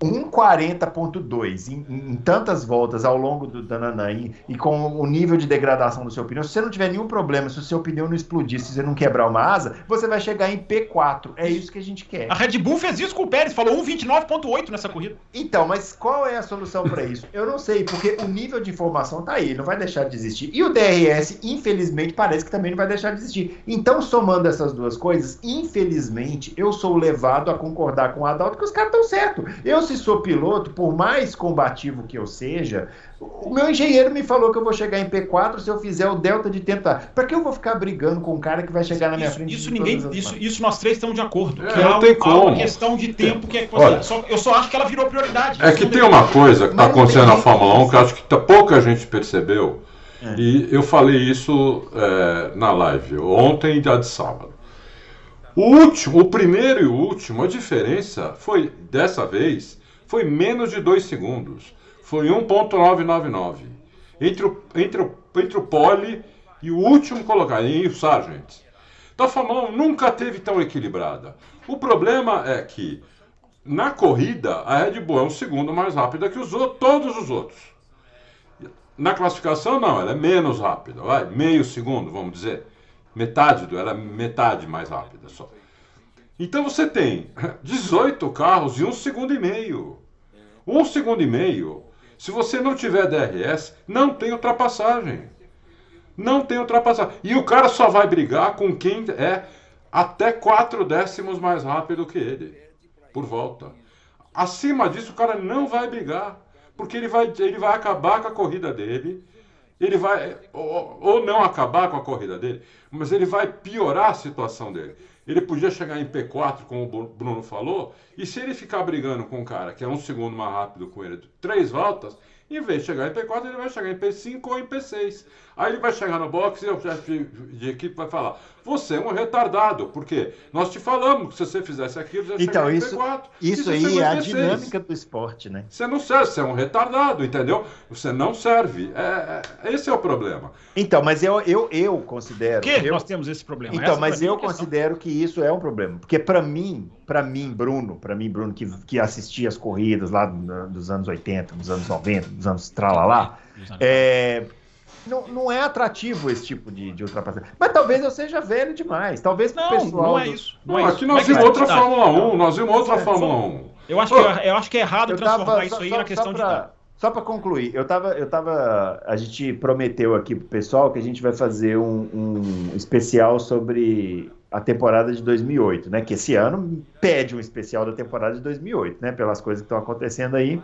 1,40.2 em, em, tantas voltas ao longo do Dananã e, e, com o nível de degradação do seu pneu, se você não tiver nenhum problema, se o seu pneu não explodir, se você não quebrar uma asa, você vai chegar em P4. É isso que a gente quer. A Red Bull fez isso com o Pérez, falou 1,29.8 nessa corrida. Então, mas qual é a solução para isso? Eu não sei, porque o nível de informação tá aí, não vai deixar de existir. E o DRS, infelizmente, parece que também não vai deixar de existir. Então, somando essas duas coisas, infelizmente, eu sou levado a concordar com o Adalto que os caras estão certos. Eu se sou piloto, por mais combativo que eu seja, o meu engenheiro me falou que eu vou chegar em P4 se eu fizer o delta de tempo. Para que eu vou ficar brigando com um cara que vai chegar na minha isso, frente? Isso ninguém, isso, isso nós três estamos de acordo. É, que não tem como. uma questão de tempo que é Olha, só, eu só acho que ela virou prioridade. É que tem uma coisa que está acontecendo na Fórmula 1 que acho que tá, pouca gente percebeu. É. E eu falei isso é, na live ontem e dia de sábado. O último, o primeiro e o último, a diferença foi dessa vez foi menos de 2 segundos. Foi 1.999. Entre o, entre, o, entre o pole e o último colocado, e o Sargent. Então a Fórmula 1 nunca teve tão equilibrada. O problema é que na corrida a Red Bull é um segundo mais rápida que os outros, todos os outros. Na classificação não, ela é menos rápida, vai, meio segundo, vamos dizer. Metade do, ela é metade mais rápida só. Então você tem 18 carros e um segundo e meio. Um segundo e meio, se você não tiver DRS, não tem ultrapassagem. Não tem ultrapassagem. E o cara só vai brigar com quem é até 4 décimos mais rápido que ele, por volta. Acima disso, o cara não vai brigar, porque ele vai, ele vai acabar com a corrida dele. Ele vai, ou, ou não acabar com a corrida dele, mas ele vai piorar a situação dele. Ele podia chegar em P4, como o Bruno falou, e se ele ficar brigando com um cara que é um segundo mais rápido com ele, três voltas, em vez de chegar em P4, ele vai chegar em P5 ou em P6. Aí ele vai chegar no box e o chefe de equipe vai falar: Você é um retardado, porque nós te falamos que se você fizesse aquilo, você então, chegar isso, em P4. Isso aí é a dinâmica do esporte, né? Você não serve, você é um retardado, entendeu? Você não serve. É, é, esse é o problema. Então, mas eu, eu, eu considero. que eu, nós temos esse problema? Então, Essa mas eu é considero que isso é um problema. Porque para mim, para mim, Bruno, para mim, Bruno, que, que assistia as corridas lá dos anos 80, dos anos 90, dos anos tralalá, é, não, não é atrativo esse tipo de, de ultrapassagem. Mas talvez eu seja velho demais. Talvez não, pessoal. Não é isso. Não, não é aqui nós vimos outra Fórmula 1. Nós vimos outra é, Fórmula 1. Eu acho, que, é, eu acho que é errado transformar tava, isso aí só, na questão pra, de. Só para concluir, eu tava, eu tava. A gente prometeu aqui pro pessoal que a gente vai fazer um, um especial sobre a temporada de 2008, né? Que esse ano pede um especial da temporada de 2008, né? Pelas coisas que estão acontecendo aí.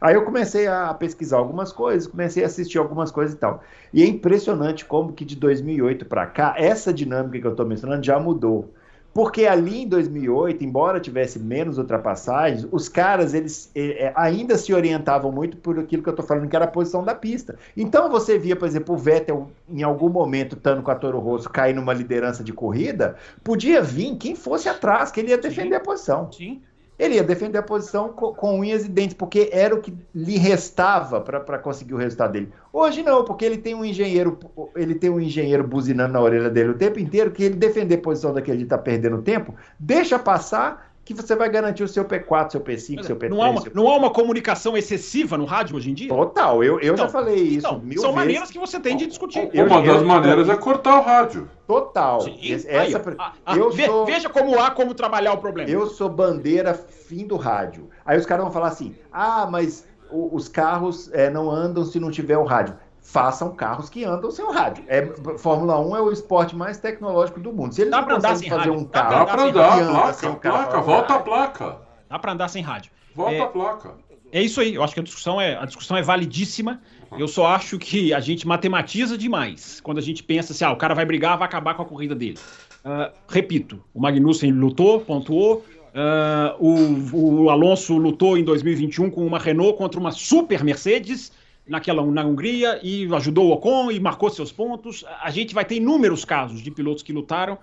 Aí eu comecei a pesquisar algumas coisas, comecei a assistir algumas coisas e tal. E é impressionante como que de 2008 para cá, essa dinâmica que eu estou mencionando já mudou. Porque ali em 2008, embora tivesse menos ultrapassagens, os caras eles é, ainda se orientavam muito por aquilo que eu estou falando, que era a posição da pista. Então você via, por exemplo, o Vettel em algum momento, estando com a Toro Rosso, cair numa liderança de corrida, podia vir quem fosse atrás, que ele ia defender a posição. Sim ele ia defender a posição com, com, unhas e dentes, porque era o que lhe restava para conseguir o resultado dele. Hoje não, porque ele tem um engenheiro, ele tem um engenheiro buzinando na orelha dele o tempo inteiro, que ele defender a posição daquele ele está perdendo tempo, deixa passar que você vai garantir o seu P4, seu P5, Mas, seu P3. Não há, uma, seu... não há uma comunicação excessiva no rádio hoje em dia? Total, eu, eu então, já falei isso. Então, são vezes. maneiras que você tem de discutir. Eu, uma das maneiras é cortar o rádio. Total. Sim, essa, aí, a, a, eu sou, veja como há como trabalhar o problema. Eu sou bandeira fim do rádio. Aí os caras vão falar assim: ah, mas os carros é, não andam se não tiver o rádio façam carros que andam sem o rádio. É, Fórmula 1 é o esporte mais tecnológico do mundo. Se eles Dá não conseguem fazer rádio. um carro Dá pra andar, anda placa, sem o carro, placa, volta a placa. Dá para andar sem rádio. Volta é, a placa. É isso aí. Eu acho que a discussão é, a discussão é validíssima. Eu só acho que a gente matematiza demais quando a gente pensa assim, ah, o cara vai brigar, vai acabar com a corrida dele. Uh, repito, o Magnussen lutou, pontuou. Uh, o, o Alonso lutou em 2021 com uma Renault contra uma super Mercedes naquela na Hungria e ajudou o Ocon e marcou seus pontos. A gente vai ter inúmeros casos de pilotos que lutaram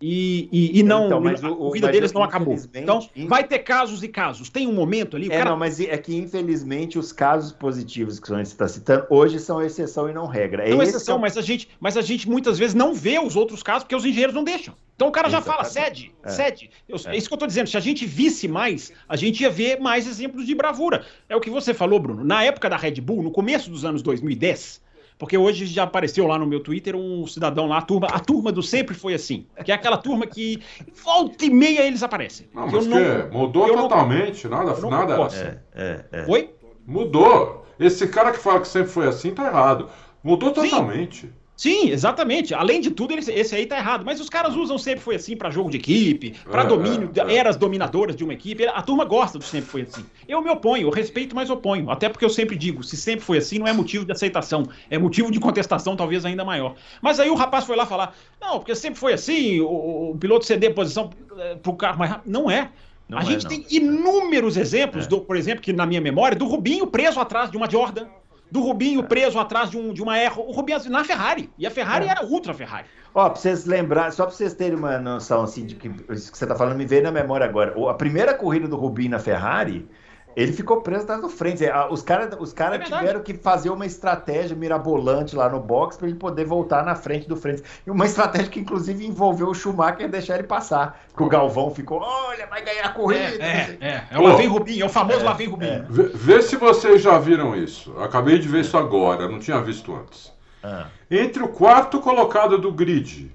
e, e, e não então, mas a corrida mas deles não acabou. Então vai ter casos e casos. Tem um momento ali. É, cara... não, mas é que infelizmente os casos positivos que você está citando hoje são exceção e não regra. É não exceção, é o... mas a gente, mas a gente muitas vezes não vê os outros casos porque os engenheiros não deixam. Então o cara já fala, cede, é. cede. Eu, é. é. isso que eu estou dizendo. Se a gente visse mais, a gente ia ver mais exemplos de bravura. É o que você falou, Bruno. Na época da Red Bull, no começo dos anos 2010 porque hoje já apareceu lá no meu Twitter um cidadão lá, a turma, a turma do sempre foi assim. Que é aquela turma que volta e meia eles aparecem. Não, mas não, que mudou totalmente, não, nada, nada era assim. É, é, é. Oi? Mudou. Esse cara que fala que sempre foi assim tá errado. Mudou totalmente. Sim. Sim, exatamente. Além de tudo, esse aí tá errado. Mas os caras usam sempre foi assim para jogo de equipe, para é, domínio, é, é. eras dominadoras de uma equipe. A turma gosta do sempre foi assim. Eu me oponho, eu respeito, mas oponho. Até porque eu sempre digo, se sempre foi assim, não é motivo de aceitação, é motivo de contestação talvez ainda maior. Mas aí o rapaz foi lá falar, não, porque sempre foi assim, o, o piloto ceder posição eh, pro carro mais rápido. Não é. Não a é, gente não. tem inúmeros exemplos, é. do, por exemplo, que na minha memória, do Rubinho preso atrás de uma Jordan do Rubinho preso atrás de, um, de uma erro. O Rubinho na Ferrari. E a Ferrari é. era ultra Ferrari. Ó, pra vocês lembrarem, só pra vocês terem uma noção assim de que isso que você tá falando me veio na memória agora. A primeira corrida do Rubinho na Ferrari ele ficou preso atrás do frente. Os caras os cara é tiveram que fazer uma estratégia mirabolante lá no box para ele poder voltar na frente do frente. Uma estratégia que, inclusive, envolveu o Schumacher deixar ele passar. Que o Galvão ficou: olha, vai ganhar a corrida. É, é, é. é o Lavem Rubinho, é o famoso é, Lavem Rubinho. É. Vê, vê, se vocês já viram isso. acabei de ver isso agora, não tinha visto antes. Ah. Entre o quarto colocado do grid,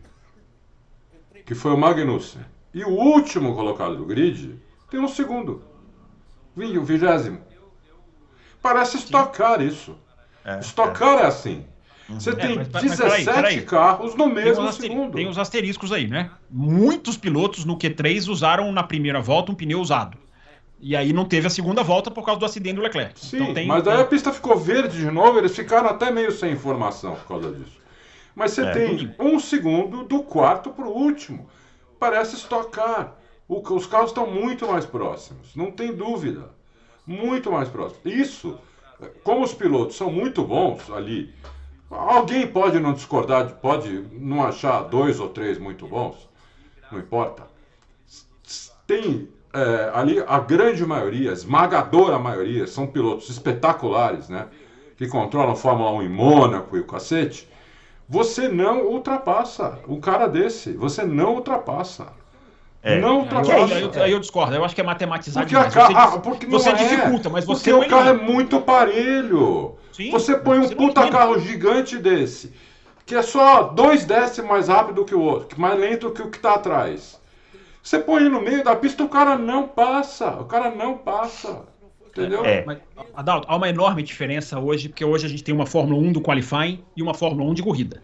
que foi o Magnussen, e o último colocado do grid, tem um segundo o vigésimo. Parece estocar isso. É, estocar é. é assim. Uhum. Você é, tem mas, mas, 17 peraí, peraí. carros no mesmo tem segundo. Tem os asteriscos aí, né? Muitos pilotos no Q3 usaram na primeira volta um pneu usado. E aí não teve a segunda volta por causa do acidente do Leclerc. Sim, então tem, mas daí a pista ficou verde de novo, eles ficaram até meio sem informação por causa disso. Mas você é, tem um segundo do quarto para o último. Parece estocar. O, os carros estão muito mais próximos, não tem dúvida. Muito mais próximos. Isso, como os pilotos são muito bons ali, alguém pode não discordar, pode não achar dois ou três muito bons, não importa. Tem é, ali a grande maioria, esmagadora maioria, são pilotos espetaculares, né? Que controlam Fórmula 1 em Mônaco e o cacete. Você não ultrapassa um cara desse, você não ultrapassa. É. Não ultrapassa. Aí, aí, eu discordo, eu acho que é matematizar porque demais. Você, ah, porque você é. dificulta, mas você Porque o carro é muito parelho. Sim, você põe um puta carro gigante desse, que é só dois décimos mais rápido que o outro, mais lento que o que está atrás. Você põe ele no meio da pista, o cara não passa. O cara não passa. Entendeu? É. Mas, Adalto, há uma enorme diferença hoje, porque hoje a gente tem uma Fórmula 1 do qualifying e uma Fórmula 1 de corrida.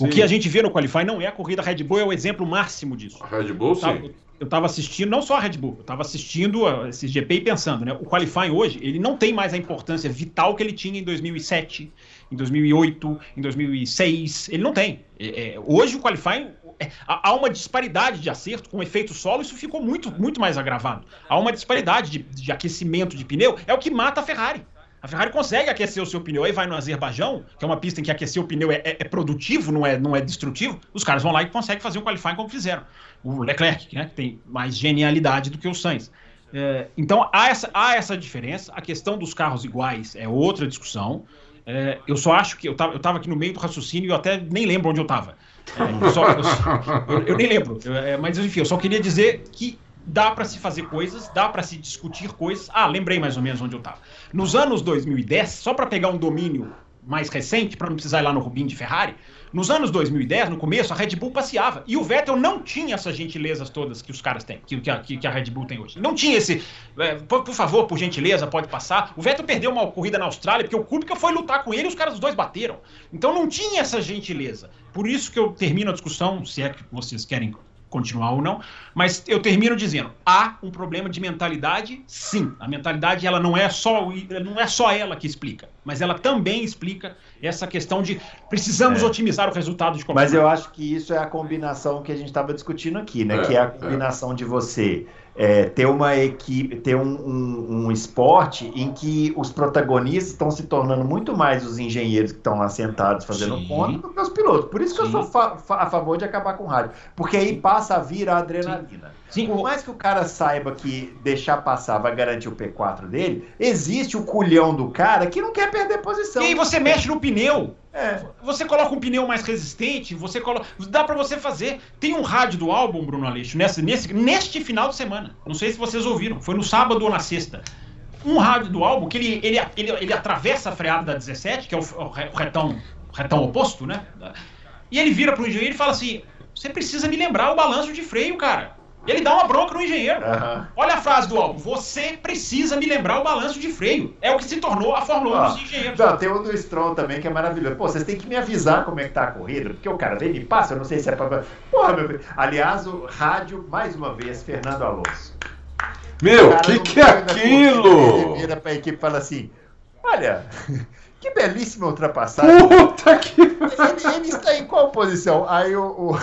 Sim. O que a gente vê no Qualify não é a corrida Red Bull, é o exemplo máximo disso. A Red Bull, sim. Eu estava assistindo, não só a Red Bull, eu estava assistindo esse GP e pensando, né? O Qualify hoje, ele não tem mais a importância vital que ele tinha em 2007, em 2008, em 2006. Ele não tem. É, é, hoje o Qualify, é, há uma disparidade de acerto com efeito solo, isso ficou muito, muito mais agravado. Há uma disparidade de, de aquecimento de pneu, é o que mata a Ferrari. A Ferrari consegue aquecer o seu pneu e vai no Azerbaijão, que é uma pista em que aquecer o pneu é, é, é, produtivo, não é, não é destrutivo. Os caras vão lá e conseguem fazer o qualifying como fizeram. O Leclerc, né, que tem mais genialidade do que o Sainz. É, então há essa, há essa diferença. A questão dos carros iguais é outra discussão. É, eu só acho que eu estava eu tava aqui no meio do raciocínio e eu até nem lembro onde eu estava. É, eu, eu, eu, nem lembro. É, mas enfim, eu só queria dizer que dá para se fazer coisas, dá para se discutir coisas. Ah, lembrei mais ou menos onde eu estava. Nos anos 2010, só para pegar um domínio mais recente, para não precisar ir lá no Rubinho de Ferrari, nos anos 2010, no começo, a Red Bull passeava. E o Vettel não tinha essas gentilezas todas que os caras têm, que, que, que a Red Bull tem hoje. Não tinha esse, é, por, por, favor, por gentileza, pode passar. O Vettel perdeu uma corrida na Austrália, porque o Kubica foi lutar com ele e os caras os dois bateram. Então não tinha essa gentileza. Por isso que eu termino a discussão, se é que vocês querem continuar ou não, mas eu termino dizendo, há um problema de mentalidade, sim. A mentalidade ela não é só não é só ela que explica, mas ela também explica essa questão de precisamos é. otimizar o resultado de qualquer Mas eu acho que isso é a combinação que a gente estava discutindo aqui, né? É, que é a é. combinação é. de você é, ter uma equipe, ter um, um, um, esporte em que os protagonistas estão se tornando muito mais os engenheiros que estão lá sentados fazendo Sim. conta do que os pilotos. Por isso que Sim. eu sou fa a favor de acabar com o rádio. Porque aí passa a vir a adrenalina. Sim. Por mais que o cara saiba que deixar passar vai garantir o P4 dele, existe o culhão do cara que não quer perder posição. E aí você mexe no pneu. É. Você coloca um pneu mais resistente, você coloca. Dá para você fazer. Tem um rádio do álbum, Bruno Aleixo, nesse, nesse, neste final de semana. Não sei se vocês ouviram. Foi no sábado ou na sexta. Um rádio do álbum que ele, ele, ele, ele atravessa a freada da 17, que é o, o retão, retão oposto, né? E ele vira pro engenheiro e fala assim: Você precisa me lembrar o balanço de freio, cara. Ele dá uma bronca no engenheiro. Uhum. Olha a frase do álbum. Você precisa me lembrar o balanço de freio. É o que se tornou a Fórmula 1 dos engenheiros. Não, tem um do Stroll também que é maravilhoso. Pô, vocês têm que me avisar como é que tá a corrida, porque o cara vem me passa, eu não sei se é pra. Porra, meu filho. Aliás, o rádio, mais uma vez, Fernando Alonso. Meu, o que, que é aquilo? Ele vira pra equipe e fala assim: Olha. Que belíssima ultrapassagem. Puta que. Ele, ele está em qual posição? Aí o, o...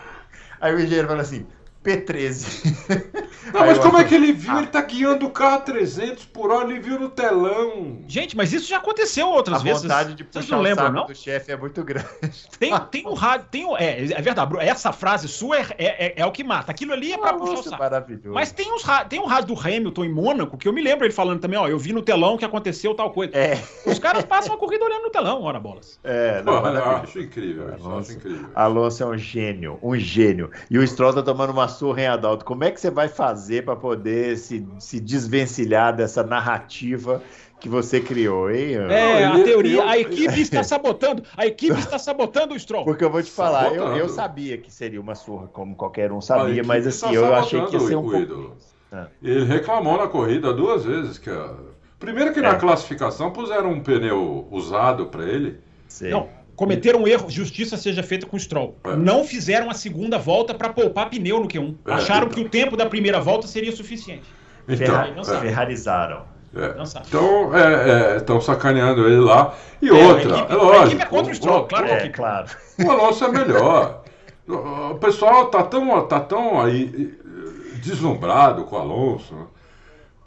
Aí o engenheiro fala assim: P13. Não, mas como é que ele viu? Ah. Ele tá guiando o carro a 300 por hora, ele viu no telão. Gente, mas isso já aconteceu outras a vezes. A vontade de puxar Vocês não lembram, não? do chefe é muito grande. Tem, tem um rádio, tem um, é, é verdade, essa frase sua é, é, é, é o que mata. Aquilo ali é pra Nossa, puxar o saco. Maravilhoso. Mas tem, uns, tem um rádio do Hamilton em Mônaco, que eu me lembro ele falando também, ó, eu vi no telão que aconteceu tal coisa. É. Os caras passam a corrida olhando no telão, ora bolas. É, não, Pô, eu acho incrível, Alonso, acho incrível. Alonso é um gênio, um gênio. E o Stroll tá tomando uma surra em Adalto como é que você vai fazer para poder se, se desvencilhar dessa narrativa que você criou, hein? É, a teoria, a equipe está sabotando, a equipe está sabotando o Stroll. Porque eu vou te falar, eu, eu, sabia que seria uma surra, como qualquer um sabia, mas assim, tá eu achei que ia ser um pouco... É. Ele reclamou na corrida duas vezes que a... primeiro que na é. classificação puseram um pneu usado para ele. Sei. Não, cometeram um erro, justiça seja feita com o Stroll. É. Não fizeram a segunda volta para poupar pneu no Q1. É, Acharam então. que o tempo da primeira volta seria suficiente. Então, Ferra Ferrarizaram. É. Então, estão é, sacaneando ele lá. E é, outra, equipe, é lógico. A equipe é contra o Stroll, claro é, claro. O Alonso é melhor. o pessoal tá tão, tá tão aí deslumbrado com o Alonso.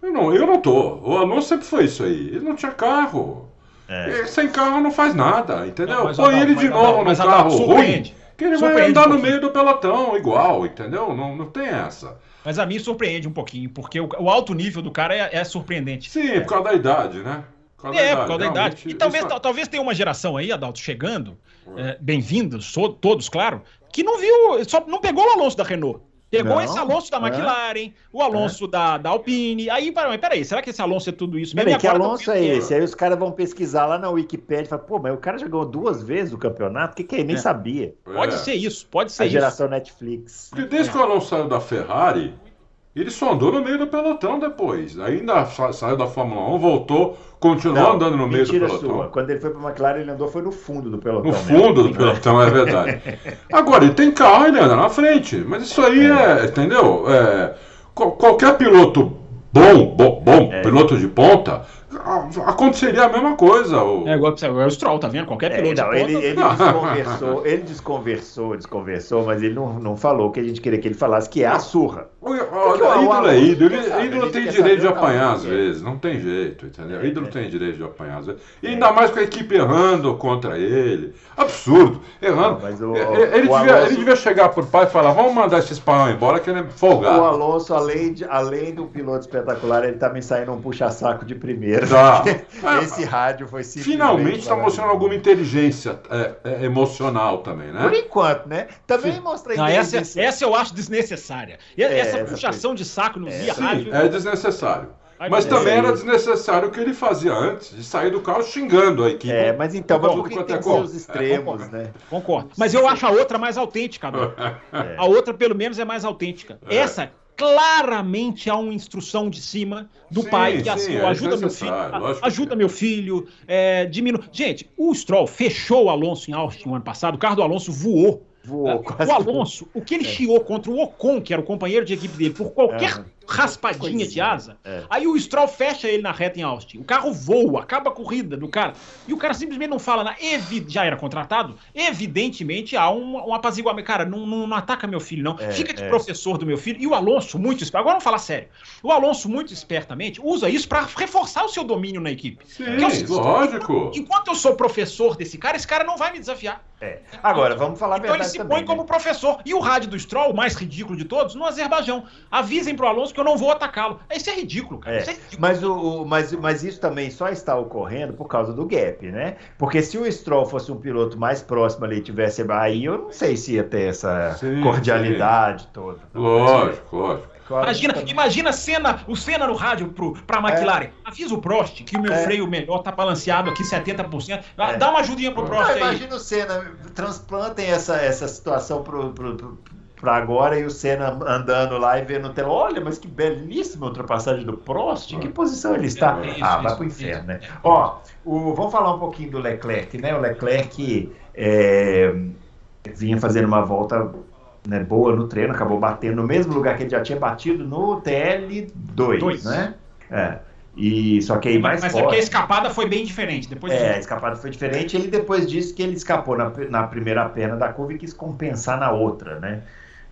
Eu não, eu não tô. O Alonso sempre foi isso aí. Ele não tinha carro. É. Sem carro não faz nada, entendeu? Não, Põe ele de novo no carro ruim, que ele vai andar um no meio do pelotão igual, entendeu? Não, não tem essa. Mas a mim surpreende um pouquinho, porque o, o alto nível do cara é, é surpreendente. Sim, por causa da idade, né? Por causa é, por causa da idade. E talvez, isso... talvez tenha uma geração aí, Adalto, chegando, é, bem-vindos, todos, claro, que não viu, só não pegou o Alonso da Renault. Pegou não, esse Alonso da é. McLaren, é. o Alonso é. da, da Alpine. Aí, peraí, peraí, será que esse Alonso é tudo isso mesmo? Peraí, que Alonso é esse? Aí os caras vão pesquisar lá na Wikipedia e falar, pô, mas o cara já ganhou duas vezes o campeonato, o que, que é? Nem é. sabia. Pode ser isso, pode ser A isso. geração Netflix. Porque desde que o Alonso saiu da Ferrari, ele só andou no meio do pelotão depois. Ainda saiu da Fórmula 1, voltou, continuou não, andando no meio do pelotão. Sua. Quando ele foi para a McLaren, ele andou foi no fundo do pelotão. No fundo do pelotão, é verdade. Agora, ele tem carro, ele anda na frente. Mas isso aí é, é entendeu? É, qualquer piloto bom, bom, bom é. piloto de ponta, aconteceria a mesma coisa. O... É igual o Stroll, tá vendo? Qualquer piloto. É, não, ele, ele, desconversou, ele desconversou, desconversou, mas ele não, não falou o que a gente queria que ele falasse, que é a surra. O, o, o ídolo é ídolo, ídolo tem direito de apanhar às vezes, não tem jeito, entendeu? É, ídolo é. tem direito de apanhar às vezes. E ainda mais com a equipe errando contra ele. Absurdo, errando. Não, ele, devia, Alonso... ele devia chegar por pai e falar: vamos mandar esse espanhol embora que ele é folgado. O Alonso, além, de, além do piloto espetacular, ele também saindo um puxa-saco de primeira. Tá. esse rádio foi Finalmente está mostrando alguma inteligência é, é, emocional também, né? Por enquanto, né? Também mostra Não, essa, essa eu acho desnecessária. É, essa, essa puxação foi... de saco no via rádio. É desnecessário. Mas também era desnecessário o que ele fazia antes, de sair do carro xingando a equipe. É, mas então, mas porque tem é os extremos, é, né? Concordo. Mas eu acho a outra mais autêntica, é. A outra, pelo menos, é mais autêntica. É. Essa claramente há uma instrução de cima do sim, pai que assim, é ajuda meu filho, ajuda meu filho, é, diminui. Gente, o Stroll fechou o Alonso em Austin no ano passado, o carro do Alonso voou. voou o Alonso, o que ele é. chiou contra o Ocon, que era o companheiro de equipe dele, por qualquer é raspadinha de asa. É. Aí o Stroll fecha ele na reta em Austin. O carro voa, acaba a corrida do cara. E o cara simplesmente não fala na. Evi... Já era contratado? Evidentemente há um, um apaziguamento. Cara, não, não, não, ataca meu filho, não. É, Fica de é. professor do meu filho. E o Alonso, muito esperto. Agora vamos falar sério. O Alonso, muito espertamente, usa isso para reforçar o seu domínio na equipe. Sim, é lógico. Enquanto eu sou professor desse cara, esse cara não vai me desafiar. É. Agora, vamos falar então ele se também, põe né? como professor. E o rádio do Stroll, o mais ridículo de todos, no Azerbaijão. Avisem pro Alonso que eu não vou atacá-lo. Isso é ridículo, cara. É. Isso é ridículo. Mas, o, o, mas, mas isso também só está ocorrendo por causa do gap, né? Porque se o Stroll fosse um piloto mais próximo ali, tivesse aí, eu não sei se ia ter essa sim, cordialidade sim. toda. Lógico, lógico. Imagina, imagina cena, o Senna no rádio pro, pra McLaren. É. Avisa o Prost que o meu é. freio melhor tá balanceado aqui 70%. É. Dá uma ajudinha pro Prost não, aí. Imagina o Senna, transplantem essa, essa situação pro, pro, pro para agora e o Senna andando lá e vendo tela. Olha, mas que belíssima ultrapassagem do Prost. Em que posição ele está? É, isso, ah, vai pro inferno, né? Ó, o, vamos falar um pouquinho do Leclerc, né? O Leclerc é, vinha fazendo uma volta né, boa no treino, acabou batendo no mesmo lugar que ele já tinha batido no TL2, Dois. né? É. E só que aí mais Mas forte. é a escapada foi bem diferente. Depois é, a escapada foi diferente. Ele depois disse que ele escapou na, na primeira perna da curva e quis compensar na outra, né?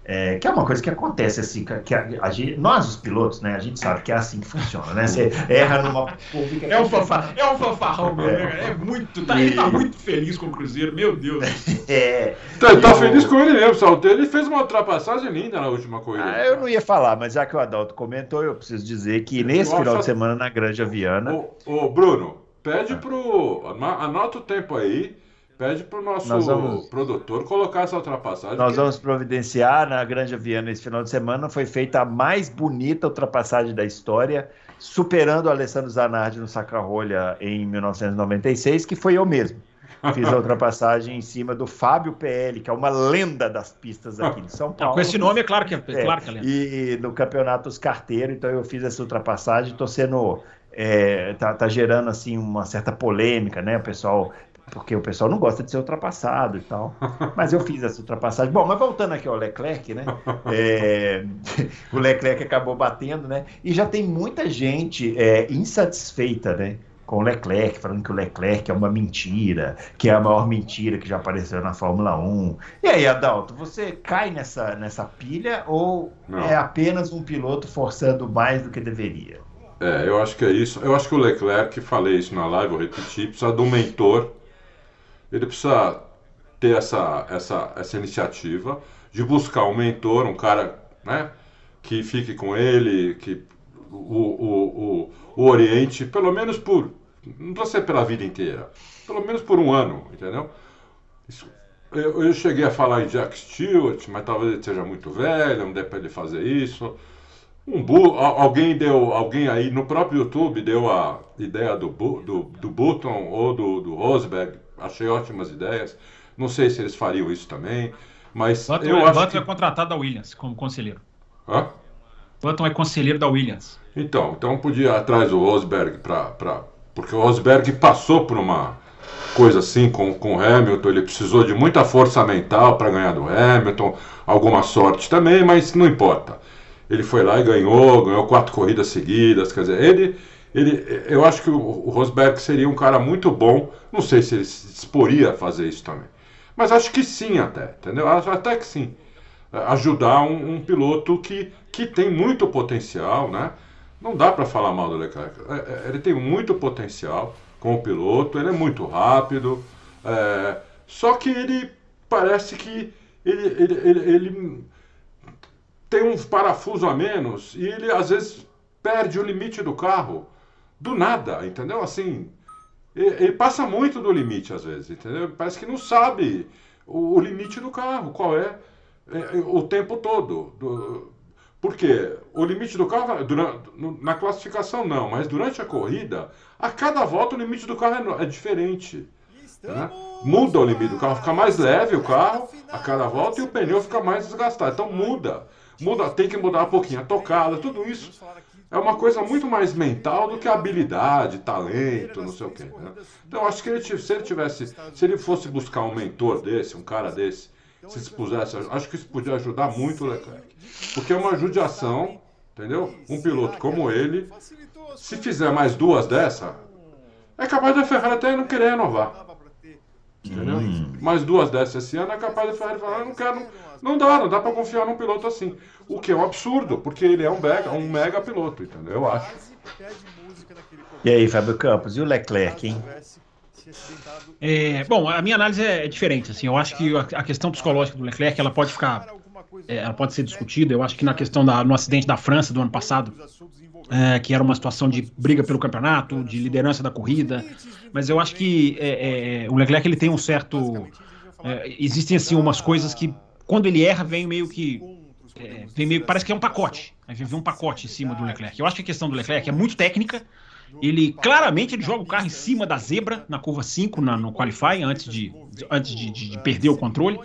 É, que é uma coisa que acontece assim, que a, a, a, nós os pilotos, né, a gente sabe que é assim que funciona, né? Você erra numa pública. É um, fanfar, é um fanfarrão, meu, é, né? é muito, tá, e... ele tá muito feliz com o Cruzeiro, meu Deus. É. Tá, tá feliz com ele mesmo, Salto. Ele fez uma ultrapassagem linda na última corrida. Ah, eu não ia falar, mas já que o Adalto comentou, eu preciso dizer que nesse final de semana na Granja Viana. Ô, ô Bruno, pede pro. Anota o tempo aí Pede para o nosso vamos, produtor colocar essa ultrapassagem. Nós vamos providenciar na Granja Viana esse final de semana. Foi feita a mais bonita ultrapassagem da história, superando o Alessandro Zanardi no Sacarrolha em 1996, que foi eu mesmo. Fiz a ultrapassagem em cima do Fábio PL, que é uma lenda das pistas aqui de São Paulo. Com esse nome é claro que é, é claro que é lenda. E no Campeonato Os Carteiros, então eu fiz essa ultrapassagem, estou sendo é, tá, tá, gerando assim uma certa polêmica, né? O pessoal porque o pessoal não gosta de ser ultrapassado e tal. Mas eu fiz essa ultrapassagem. Bom, mas voltando aqui ao Leclerc, né? É, o Leclerc acabou batendo, né? E já tem muita gente é, insatisfeita, né? Com o Leclerc, falando que o Leclerc é uma mentira, que é a maior mentira que já apareceu na Fórmula 1. E aí, Adalto, você cai nessa, nessa pilha ou não. é apenas um piloto forçando mais do que deveria? É, eu acho que é isso. Eu acho que o Leclerc, falei isso na live, vou repetir, precisa de um mentor ele precisa ter essa, essa, essa iniciativa de buscar um mentor, um cara né, que fique com ele, que o, o, o, o oriente, pelo menos por. Não precisa ser pela vida inteira, pelo menos por um ano, entendeu? Isso, eu, eu, cheguei a falar em Jack Stewart, mas talvez ele seja muito velho, não dê para ele fazer isso. Um bu alguém deu, alguém aí no próprio YouTube deu a ideia do, do, do Button ou do, do Rosberg achei ótimas ideias. Não sei se eles fariam isso também, mas Button eu é, acho Button que... é contratado da Williams como conselheiro. Hã? Button é conselheiro da Williams. Então, então podia ir atrás do Rosberg para porque o Rosberg passou por uma coisa assim com, com o Hamilton, ele precisou de muita força mental para ganhar do Hamilton, alguma sorte também, mas não importa. Ele foi lá e ganhou, ganhou quatro corridas seguidas, quer dizer, ele ele, eu acho que o, Rosberg seria um cara muito bom. Não sei se ele se disporia a fazer isso também. Mas acho que sim, até, entendeu? Até que sim. Ajudar um, um piloto que, que tem muito potencial, né? Não dá para falar mal do Leclerc. É, é, ele tem muito potencial como piloto, ele é muito rápido. É, só que ele parece que ele, ele, ele, ele tem um parafuso a menos e ele às vezes perde o limite do carro do nada, entendeu? Assim, ele, passa muito do limite às vezes, entendeu? Parece que não sabe o, limite do carro, qual é, é, o tempo todo. Do, porque o limite do carro, durante, na classificação não, mas durante a corrida, a cada volta o limite do carro é, é diferente. Né? Muda o limite do carro, fica mais leve o carro a cada volta e o pneu fica mais desgastado. Então muda. Muda, tem que mudar um pouquinho a tocada, tudo isso é uma coisa muito mais mental do que habilidade, talento, não sei o quê. Né? Então acho que ele, se ele tivesse, se ele fosse buscar um mentor desse, um cara desse, se expusesse, acho que isso podia ajudar muito o Leclerc. Porque é uma judiação, entendeu? Um piloto como ele, se fizer mais duas dessa, é capaz da Ferrari até não querer renovar. Entendeu? Hum. Mais duas dessas esse ano é capaz da Ferrari falar, não quero, não dá, não dá para confiar num piloto assim. O que é um absurdo, porque ele é um mega, um mega piloto, entendeu? Eu acho. E aí, Fábio Campos, e o Leclerc, hein? É, bom, a minha análise é diferente. Assim, eu acho que a questão psicológica do Leclerc ela pode ficar, é, ela pode ser discutida. Eu acho que na questão da, no acidente da França do ano passado, é, que era uma situação de briga pelo campeonato, de liderança da corrida, mas eu acho que é, é o Leclerc ele tem um certo, é, existem assim umas coisas que quando ele erra, vem meio que. É, vem meio, parece que é um pacote. Aí vem um pacote em cima do Leclerc. Eu acho que a questão do Leclerc é muito técnica. Ele claramente ele joga o carro em cima da zebra na curva 5 na, no Qualify antes, de, antes de, de, de perder o controle.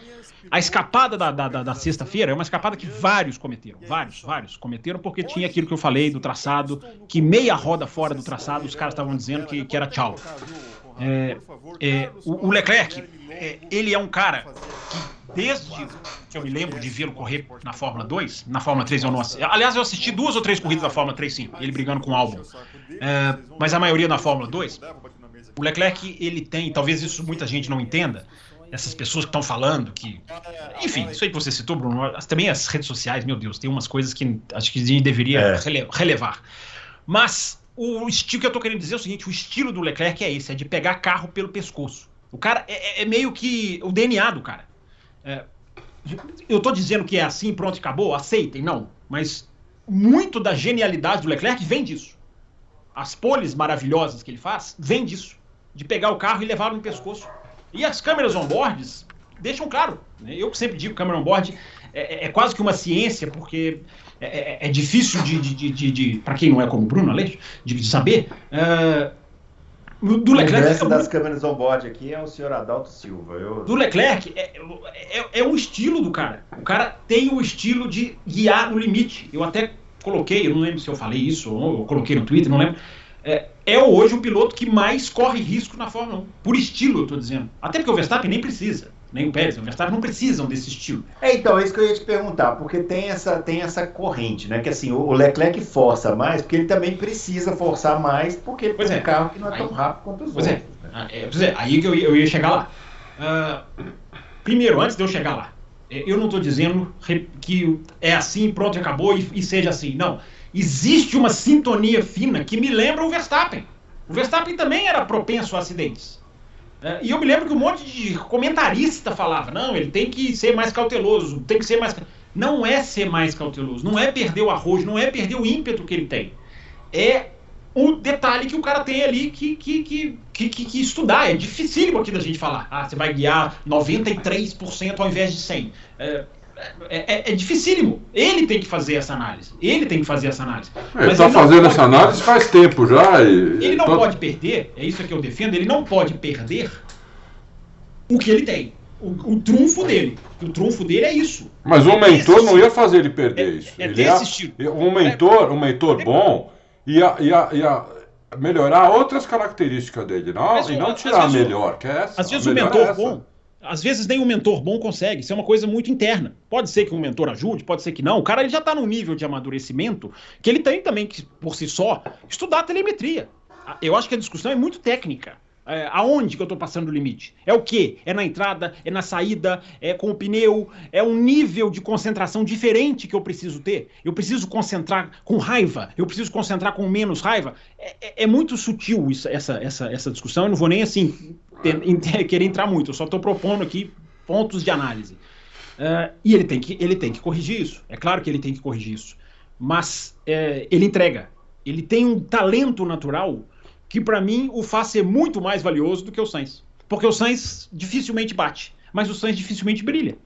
A escapada da, da, da sexta-feira é uma escapada que vários cometeram. Vários, vários cometeram porque tinha aquilo que eu falei do traçado, que meia roda fora do traçado os caras estavam dizendo que, que era tchau. É, é, o, o, Leclerc, é, ele é um cara que desde que eu me lembro de vê-lo correr na Fórmula 2, na Fórmula 3 eu não assisti. Aliás, eu assisti duas ou três corridas da Fórmula 3, sim, ele brigando com o Albon. É, mas a maioria na Fórmula 2, o Leclerc, ele tem, talvez isso muita gente não entenda, essas pessoas que estão falando que. Enfim, isso aí que você citou, Bruno, também as redes sociais, meu Deus, tem umas coisas que acho que a gente deveria é. relevar. Mas o estilo que eu tô querendo dizer é o seguinte: o estilo do Leclerc é esse, é de pegar carro pelo pescoço. O cara é, é meio que o DNA do cara. É, eu estou dizendo que é assim, pronto, acabou, aceitem, não. Mas muito da genialidade do Leclerc vem disso. As poles maravilhosas que ele faz vem disso. De pegar o carro e levá-lo no pescoço. E as câmeras on-boards deixam claro. Né? Eu sempre digo que câmera on-board é, é, é, quase que uma ciência, porque é, é, é difícil de, de, de, de para quem não é como o Bruno Aleixo, de, saber. Uh, do Leclerc. O das câmeras on-board aqui é o senhor Adalto Silva. Eu... Do Leclerc é, é, é, o estilo do cara. O cara tem o estilo de guiar no limite. Eu até coloquei, eu não lembro se eu falei isso ou eu coloquei no Twitter, não lembro. É, é hoje o piloto que mais corre risco na Fórmula 1. Por estilo, eu estou dizendo. Até porque o Verstappen nem precisa nem o Pérez, o Verstappen não precisam desse estilo. É, então, é isso que eu ia te perguntar, porque tem essa, tem essa corrente, né? Que assim, o Leclerc força mais, porque ele também precisa forçar mais, porque ele pois tem é. um carro que não é tão rápido quanto os pois é. outros. É. Né? É, pois é, aí que eu ia, eu ia chegar lá. Uh, primeiro, antes de eu chegar lá, é, eu não estou dizendo que é assim, pronto, acabou e, e seja assim. Não. Existe uma sintonia fina que me lembra o Verstappen. O Verstappen também era propenso a acidentes. É, e eu me lembro que um monte de comentarista falava: não, ele tem que ser mais cauteloso, tem que ser mais. Não é ser mais cauteloso, não é perder o arroz, não é perder o ímpeto que ele tem. É o detalhe que o cara tem ali que, que, que, que, que estudar. É dificílimo aqui da gente falar. Ah, você vai guiar 93% ao invés de 100%. É, é, é, é, dificílimo. Ele tem que fazer essa análise. Ele tem que fazer essa análise. É, ele está fazendo essa análise faz tempo já. E... Ele não pode perder, é isso que eu defendo, ele não pode perder o que ele tem. O, o trunfo dele. O trunfo dele é isso. Mas o mentor não ia fazer ele perder é, isso. É ele desse ia, estilo. Um mentor, um mentor bom ia, ia, ia melhorar outras características dele. Não, e não tirar a melhor, que é essa. Às vezes o mentor bom Às vezes nem um mentor bom consegue, isso é uma coisa muito interna. Pode ser que um mentor ajude, pode ser que não. O cara ele já está num nível de amadurecimento que ele tem também que, por si só, estudar telemetria. Eu acho que a discussão é muito técnica. É, aonde que eu estou passando o limite? É o quê? É na entrada? É na saída? É com o pneu? É um nível de concentração diferente que eu preciso ter? Eu preciso concentrar com raiva? Eu preciso concentrar com menos raiva? É, é, é muito sutil isso, essa, essa, essa discussão. Eu não vou nem assim ter, querer entrar muito. Eu só estou propondo aqui pontos de análise. Uh, e ele tem, que, ele tem que corrigir isso. É claro que ele tem que corrigir isso. Mas é, ele entrega. Ele tem um talento natural que para mim o faz ser muito mais valioso do que o Sainz. Porque o Sainz dificilmente bate, mas o Sainz dificilmente brilha.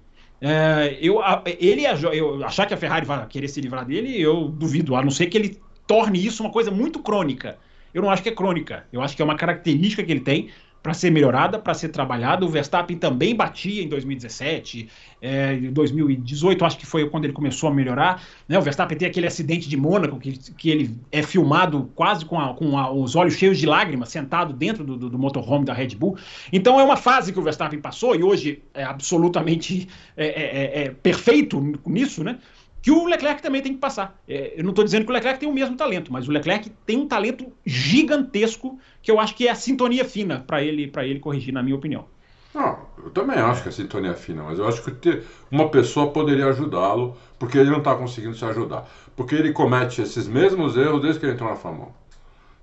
É, eu, ele eu, achar que a Ferrari vai querer se livrar dele, eu duvido, a não ser que ele torne isso uma coisa muito crônica. Eu não acho que é crônica, eu acho que é uma característica que ele tem para ser melhorada, para ser trabalhada. O Verstappen também batia em 2017, é, em 2018, acho que foi quando ele começou a melhorar. Né? O Verstappen tem aquele acidente de Mônaco, que, que ele é filmado quase com, a, com a, os olhos cheios de lágrimas, sentado dentro do, do, do, motorhome da Red Bull. Então é uma fase que o Verstappen passou e hoje é absolutamente é, é, é, é perfeito nisso, né? Que o Leclerc também tem que passar. É, eu não estou dizendo que o Leclerc tem o mesmo talento, mas o Leclerc tem um talento gigantesco que eu acho que é a sintonia fina para ele, ele corrigir, na minha opinião. Não, eu também acho que a sintonia é fina, mas eu acho que ter uma pessoa poderia ajudá-lo, porque ele não está conseguindo se ajudar. Porque ele comete esses mesmos erros desde que ele entrou na Fórmula 1. É.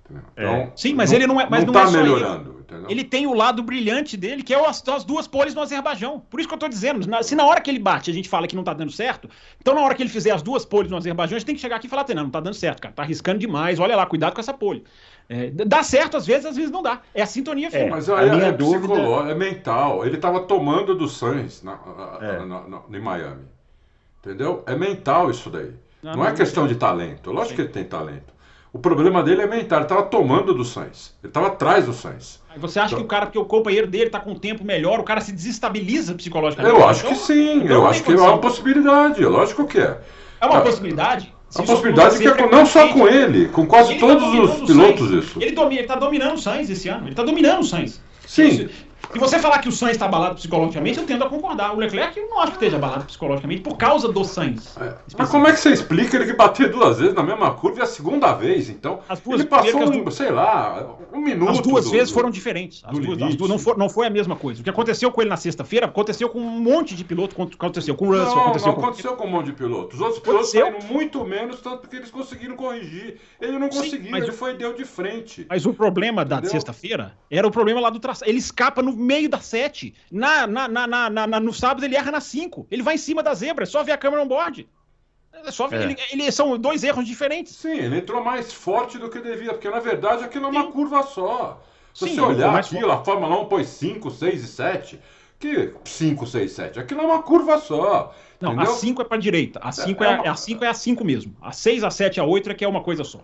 Então, é. Sim, mas não, ele não é, mas não, não tá é melhorando. Ele. ele. tem o lado brilhante dele, que é as, as duas poles no Azerbaijão. Por isso que eu tô dizendo, na, se na hora que ele bate a gente fala que não tá dando certo, então na hora que ele fizer as duas poles no Azerbaijão, a gente tem que chegar aqui e falar, não, não tá dando certo, cara, tá arriscando demais, olha lá, cuidado com essa pole. É, dá certo às vezes, às vezes não dá. É a sintonia fina. É, mas a minha é dúvida é mental. Ele tava tomando do Sainz na, é. na, na, em Miami. Entendeu? É mental isso daí. Não, não, não é questão de talento. Lógico Sim. que ele tem talento. O problema dele é mental, ele estava tomando do Sainz. Ele estava atrás do Sainz. Aí você acha então, que o cara, porque o companheiro dele está com um tempo melhor, o cara se desestabiliza psicologicamente? Eu acho então, que sim, então eu acho que é uma possibilidade, lógico que é. É uma possibilidade? A possibilidade que é, não só com ele, com quase tá todos tá os pilotos isso. Ele, domina, ele tá dominando o Sainz esse ano, ele está dominando o Sainz. Sim. Se você falar que o Sainz está abalado psicologicamente, eu tendo a concordar. O Leclerc eu não acho que esteja abalado psicologicamente por causa do Sainz. É. Mas como é que você explica ele que bater duas vezes na mesma curva e a segunda vez, então? As duas, ele passou, um, sei lá, um minuto. As duas do, vezes foram diferentes. As duas, as duas não, for, não, foi a mesma coisa. O que aconteceu com ele na sexta-feira aconteceu com um monte de piloto, aconteceu com o Russell, não, aconteceu, não com... aconteceu com um monte de pilotos. Os outros pilotos saíram muito menos, tanto porque eles conseguiram corrigir. Ele não conseguiu, Sim, ele foi deu de frente. Mas o problema Entendeu? da sexta-feira era o problema lá do traçado. Ele escapa no meio da 7. Na, na, na, na, na, no sábado ele erra na 5. Ele vai em cima da zebra, é só ver a câmera on board. É só é. ele, ele, são dois erros diferentes. Sim, ele entrou mais forte do que devia, porque na verdade aquilo é uma Sim. curva só. Se Sim, você olhar aquilo, a Fórmula 1 pôs 5, 6 e 7. Que 5, 6, 7? Aquilo é uma curva só. Não, entendeu? a 5 é para direita. A 5 é, é, é, a 5 é a 5 mesmo. A 6, a 7 a 8 é que é uma coisa só.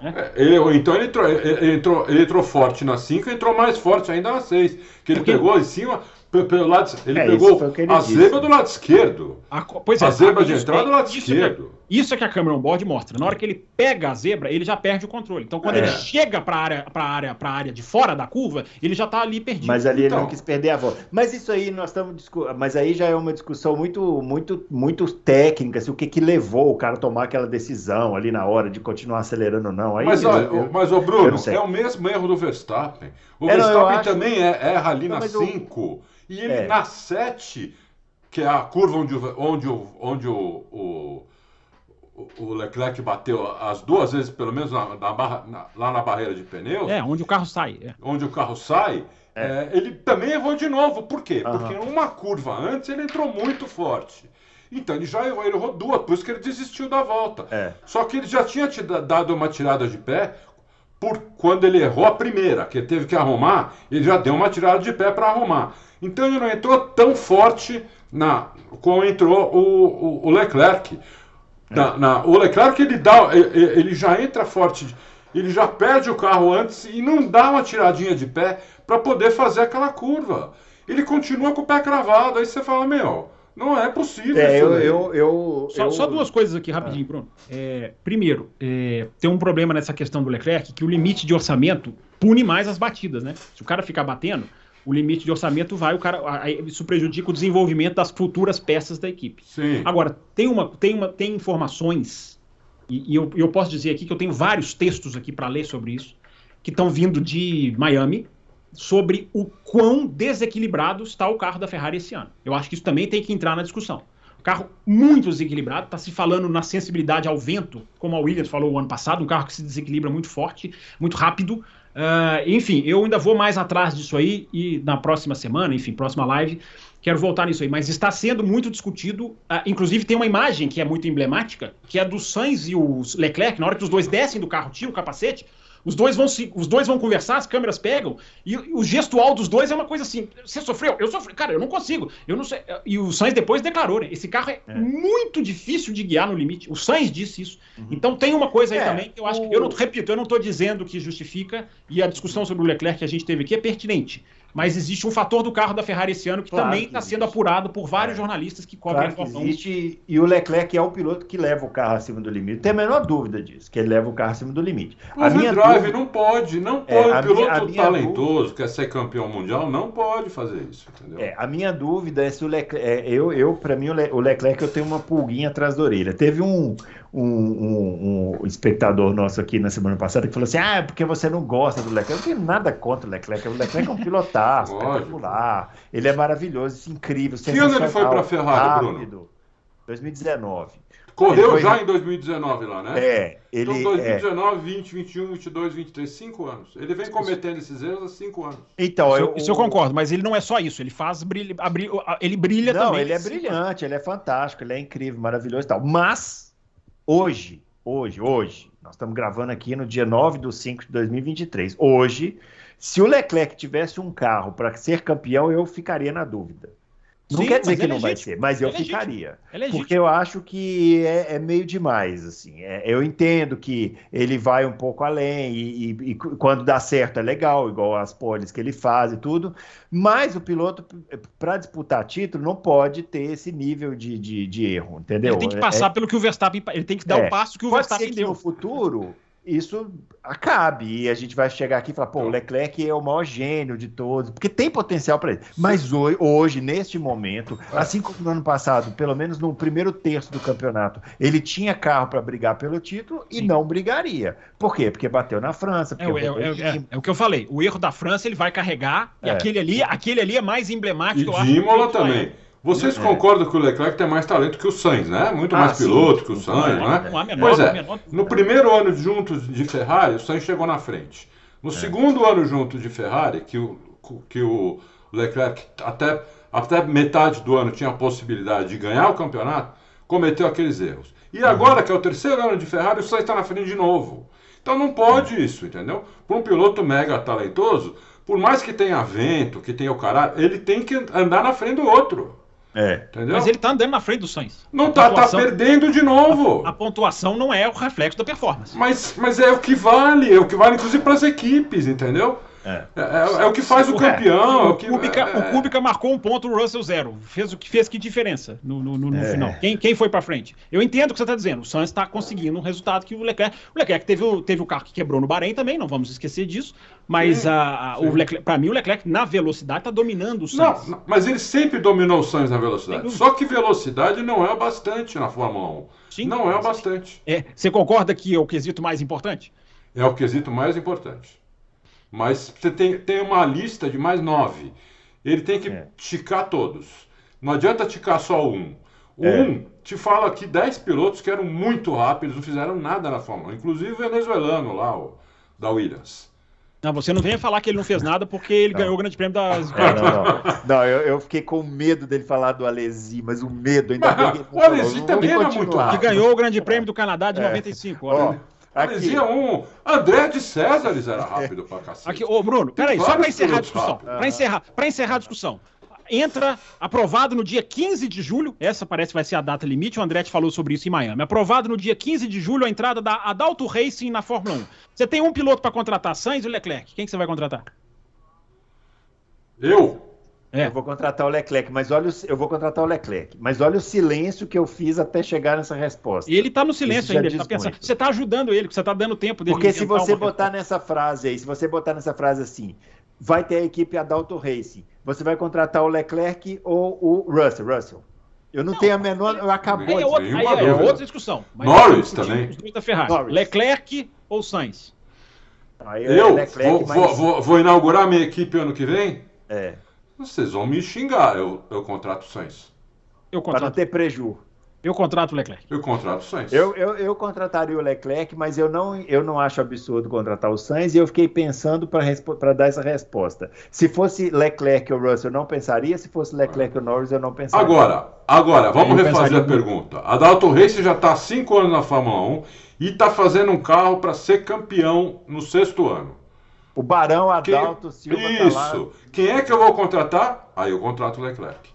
É. Ele, então ele entrou, ele, entrou, ele entrou forte na 5 e entrou mais forte ainda na 6. Que ele Porque... pegou em cima, pelo lado, ele é, pegou a zebra do lado esquerdo. A, pois é, a zebra de entrada do lado isso esquerdo. Isso é que a câmera on board mostra. Na hora que ele pega a zebra, ele já perde o controle. Então, quando é. ele chega para a área, pra área, pra área de fora da curva, ele já está ali perdido. Mas ali então, ele não quis perder a volta. Mas isso aí nós estamos Mas aí já é uma discussão muito, muito, muito técnica. Assim, o que, que levou o cara a tomar aquela decisão ali na hora de continuar acelerando ou não. Aí, mas, eu, eu, mas o Bruno, é o mesmo erro do Verstappen. O é, Verstappen não, também é, erra ali na 5. E ele é. na 7, que é a curva onde, onde, onde o, o, o Leclerc bateu as duas vezes, pelo menos na, na barra, na, lá na barreira de pneus. É, onde o carro sai. É. Onde o carro sai. É. É, ele também errou de novo. Por quê? Uhum. Porque uma curva antes ele entrou muito forte. Então ele já errou, ele errou duas, por isso que ele desistiu da volta. É. Só que ele já tinha te dado uma tirada de pé por quando ele errou a primeira, que ele teve que arrumar, ele já deu uma tirada de pé para arrumar. Então ele não entrou tão forte na como entrou o, o, o Leclerc. Na, é. na, o Leclerc ele, dá, ele já entra forte, ele já perde o carro antes e não dá uma tiradinha de pé para poder fazer aquela curva. Ele continua com o pé cravado. Aí você fala, meu, não é possível. É, eu, eu, eu, só, eu, só, duas coisas aqui rapidinho, é. Bruno. É, primeiro, é, tem um problema nessa questão do Leclerc que o limite de orçamento pune mais as batidas, né? Se o cara ficar batendo, o limite de orçamento vai, o cara, isso prejudica o desenvolvimento das futuras peças da equipe. Sim. Agora, tem, uma, tem, uma, tem informações, e, e eu, eu posso dizer aqui que eu tenho vários textos aqui para ler sobre isso, que estão vindo de Miami, sobre o quão desequilibrado está o carro da Ferrari esse ano. Eu acho que isso também tem que entrar na discussão. Carro muito desequilibrado, está se falando na sensibilidade ao vento, como a Williams falou o ano passado, um carro que se desequilibra muito forte, muito rápido. Uh, enfim, eu ainda vou mais atrás disso aí e na próxima semana, enfim, próxima live, quero voltar nisso aí. Mas está sendo muito discutido, uh, inclusive tem uma imagem que é muito emblemática, que é do Sainz e o Leclerc, na hora que os dois descem do carro, tiram o capacete, os dois vão se, os dois vão conversar, as câmeras pegam, e, e, o gestual dos dois é uma coisa assim. Você sofreu? Eu sofri. Cara, eu não consigo. Eu não sei. E o Sainz depois declarou, né? Esse carro é, é. muito difícil de guiar no limite. O Sainz disse isso. Uhum. Então tem uma coisa aí é, também que eu acho o... que. Eu não repito, eu não estou dizendo que justifica, e a discussão sobre o Leclerc que a gente teve aqui é pertinente mas existe um fator do carro da Ferrari esse ano que claro também está sendo apurado por vários é. jornalistas que cobrem claro a Existe, e o Leclerc é o piloto que leva o carro acima do limite. Tem a menor dúvida disso, que ele leva o carro acima do limite. O a minha drive dúvida... não pode, não é, pode. É, o piloto minha, talentoso, dúvida... quer ser campeão mundial, não pode fazer isso, entendeu? É, a minha dúvida é se o Leclerc. É, eu, eu para mim, o Leclerc eu tenho uma pulguinha atrás da orelha. Teve um, um, um, um, espectador nosso aqui na semana passada que falou assim: ah, é porque você não gosta do Leclerc. Eu não tenho nada contra o Leclerc. O Leclerc é um pilotaço, espetacular. Ele é maravilhoso, incrível. Que ano ele foi para a Ferrari, rápido. Bruno? 2019. Correu foi... já em 2019 lá, né? É. Ele, então, 2019, é... 20, 21, 22, 23, 5 anos. Ele vem cometendo esses erros há 5 anos. Então, isso eu, isso eu concordo, mas ele não é só isso. Ele faz brilha, ele brilha não, também. Não, ele é brilhante, ele é fantástico, ele é incrível, maravilhoso e tal. Mas Hoje, hoje, hoje, nós estamos gravando aqui no dia 9 de 5 de 2023. Hoje, se o Leclerc tivesse um carro para ser campeão, eu ficaria na dúvida. Não Sim, quer dizer que é não vai ser, mas eu é ficaria. É porque eu acho que é, é meio demais, assim. É, eu entendo que ele vai um pouco além e, e, e, quando dá certo é legal, igual as poles que ele faz e tudo. Mas o piloto, para disputar título, não pode ter esse nível de, de, de erro, entendeu? Ele tem que passar é pelo que o Verstappen. Ele tem que dar o passo que o pode Verstappen ser que deu. No futuro isso acabe. E a gente vai chegar aqui e falar, pô, o Leclerc é o maior gênio de todos, porque tem potencial para ele. Mas hoje, hoje, neste momento, assim como no ano passado, pelo menos no primeiro terço do campeonato, ele tinha carro para brigar pelo título e Sim. não brigaria. Por quê? Porque bateu na França. É, é, é, é, o que eu falei. O erro da França ele vai carregar, e aquele ali, aquele ali é mais emblemático. E Imola também. Vocês é. concordam que o Leclerc tem mais talento que o Sainz, né? Muito ah, mais sim. piloto que o Sainz, né? Não há menor, pois é. Menor... No primeiro ano juntos de Ferrari, o Sainz chegou na frente. No é. segundo ano juntos de Ferrari, que o, que o Leclerc até, até metade do ano tinha a possibilidade de ganhar o campeonato, cometeu aqueles erros. E agora, que é o terceiro ano de Ferrari, o Sainz está na frente de novo. Então não pode isso, entendeu? Para um piloto mega talentoso, por mais que tenha vento, que tenha o caralho, ele tem que andar na frente do outro. É. Entendeu? Mas ele tá andando na frente do Sainz. Não tá, tá tá perdendo de novo. A, a, pontuação não é o reflexo da performance. Mas, mas é o que vale, é o que vale inclusive para as equipes, entendeu? É. É, é, é, o que faz o campeão. O, o, que, Kubica, o é. Kubica marcou um ponto, o Russell zero. Fez o que fez que diferença no, no, no, no é. final. Quem, quem foi para frente? Eu entendo o que você está dizendo. O Sainz está conseguindo um resultado que o Leclerc. O Leclerc teve o, teve o carro que quebrou no Bahrein também, não vamos esquecer disso. Mas a, a, o Leclerc, para mim, o Leclerc na velocidade está dominando o Sainz. Não, não, mas ele sempre dominou o Sainz na velocidade. Só que velocidade não é o bastante na Fórmula 1. Sim, não é o bastante. É, você concorda que é o quesito mais importante? É o quesito mais importante. Mas você tem, tem uma lista de mais nove. Ele tem que é. ticar todos. Não adianta ticar só um. É. Um te fala que dez pilotos que eram muito rápidos, não fizeram nada na Fórmula 1. Inclusive o venezuelano lá, o, da Williams. Não, você não venha falar que ele não fez nada porque ele não. ganhou o grande prêmio das. Não, não, não. não eu, eu, fiquei com medo dele falar do Alesi, mas o medo ainda mas, bem que O Alesi também era muito rápido. Que ganhou o grande prêmio do Canadá de é. 95. Olha. Aqui. um. André de César era rápido pra cacete. Aqui, ô Bruno, peraí, só pra encerrar a discussão. Pra encerrar, pra encerrar a discussão. Entra aprovado no dia 15 de julho. Essa parece que vai ser a data limite. O Andretti falou sobre isso em Miami. Aprovado no dia 15 de julho a entrada da Adalto Racing na Fórmula 1. Você tem um piloto para contratar, Sainz e Leclerc. Quem que você vai contratar? Eu? É. Eu vou contratar o Leclerc, mas olha, o, eu vou contratar o Leclerc, mas olha o silêncio que eu fiz até chegar nessa resposta. E ele tá no silêncio ainda, ele tá pensando. Você tá ajudando ele, você tá dando tempo dele. Porque se você botar nessa frase aí, se você botar nessa frase assim, vai ter a equipe Adalto Racing. Você vai contratar o Leclerc ou o Russell? Russell. Eu não, não tenho a menor. Eu acabou aí, é outra, aí é outra discussão. Norris também. Da Ferrari. Norris. Leclerc ou Sainz? Aí é eu vou, vou, vou, vou, inaugurar minha equipe ano que vem? É. Vocês vão me xingar. Eu, eu contrato o Sainz. Eu contrato. Para não ter prejuízo. Eu contrato o Leclerc. Eu contrato o Sainz. Eu, eu, eu, contrataria o Leclerc, mas eu não, eu não acho absurdo contratar o Sainz e eu fiquei pensando para dar essa resposta. Se fosse Leclerc ou Russell, eu não pensaria. Se fosse Leclerc ou Norris, eu não pensaria. Agora, agora vamos eu refazer a pergunta. A Dalton Race já está há cinco anos na Fórmula 1 e está fazendo um carro para ser campeão no sexto ano. O Barão Adalto Quem... Silva Isso. Tá lá... Quem é que eu vou contratar? Aí eu contrato o Leclerc.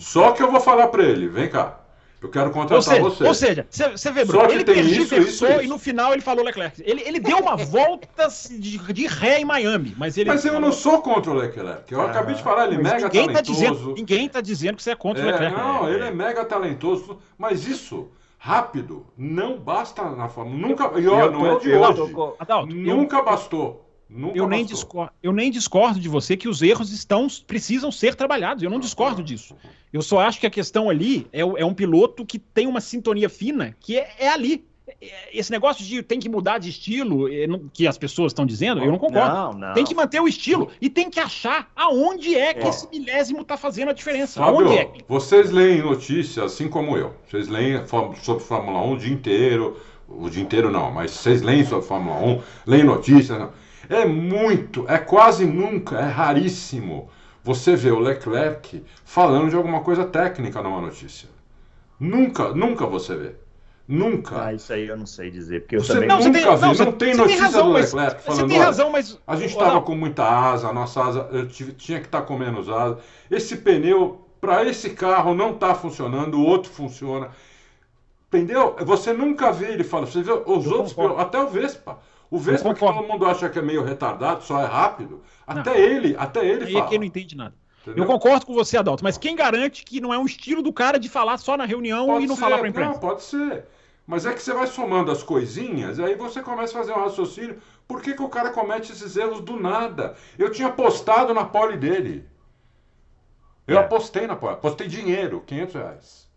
Só que eu vou falar para ele, vem cá. Eu quero contratar ou seja, você. Ou seja, você vê, Bruno, ele tergiversou e no final ele falou Leclerc. Ele, ele deu uma volta de, de ré em Miami, mas ele... Mas eu não sou contra o Leclerc. Eu ah, acabei de falar, ele é mega ninguém talentoso. Tá dizendo, ninguém está dizendo que você é contra é, o Leclerc. Não, ele é mega talentoso, mas isso rápido não basta na Fórmula. Nunca, e ó, não é de hoje. Adalto, nunca eu, bastou. Nunca eu, nem discordo, eu nem discordo de você que os erros estão precisam ser trabalhados. Eu não discordo disso. Eu só acho que a questão ali é, é um piloto que tem uma sintonia fina que é, é ali. É, esse negócio de tem que mudar de estilo, é, que as pessoas estão dizendo, eu não concordo. Não, não. Tem que manter o estilo e tem que achar aonde é que é. esse milésimo está fazendo a diferença. Fábio, aonde é? Vocês leem notícias assim como eu. Vocês leem sobre Fórmula 1 o dia inteiro. O dia inteiro não, mas vocês leem sobre Fórmula 1, leem notícias. Não. É muito, é quase nunca, é raríssimo você ver o Leclerc falando de alguma coisa técnica numa notícia. Nunca, nunca você vê. Nunca. Ah, isso aí eu não sei dizer, porque eu você também nunca tem, vi. Não, não tem notícia tem razão, do Leclerc mas, falando. Você tem razão, mas a gente estava com muita asa, a nossa asa eu tive, tinha que estar tá com menos asa. Esse pneu para esse carro não está funcionando, o outro funciona. Entendeu? Você nunca vê ele falando. Você vê os eu outros, concordo. até o Vespa. O Vespa que todo mundo acha que é meio retardado, só é rápido, até não. ele, até ele Aí é fala. é quem não entende nada. Entendeu? Eu concordo com você, Adalto, mas quem garante que não é um estilo do cara de falar só na reunião pode e não ser, falar para a imprensa? Não, pode ser. Mas é que você vai somando as coisinhas, aí você começa a fazer um raciocínio. Por que, que o cara comete esses erros do nada? Eu tinha apostado na pole dele. Eu é. apostei na pole, apostei dinheiro, 500 reais.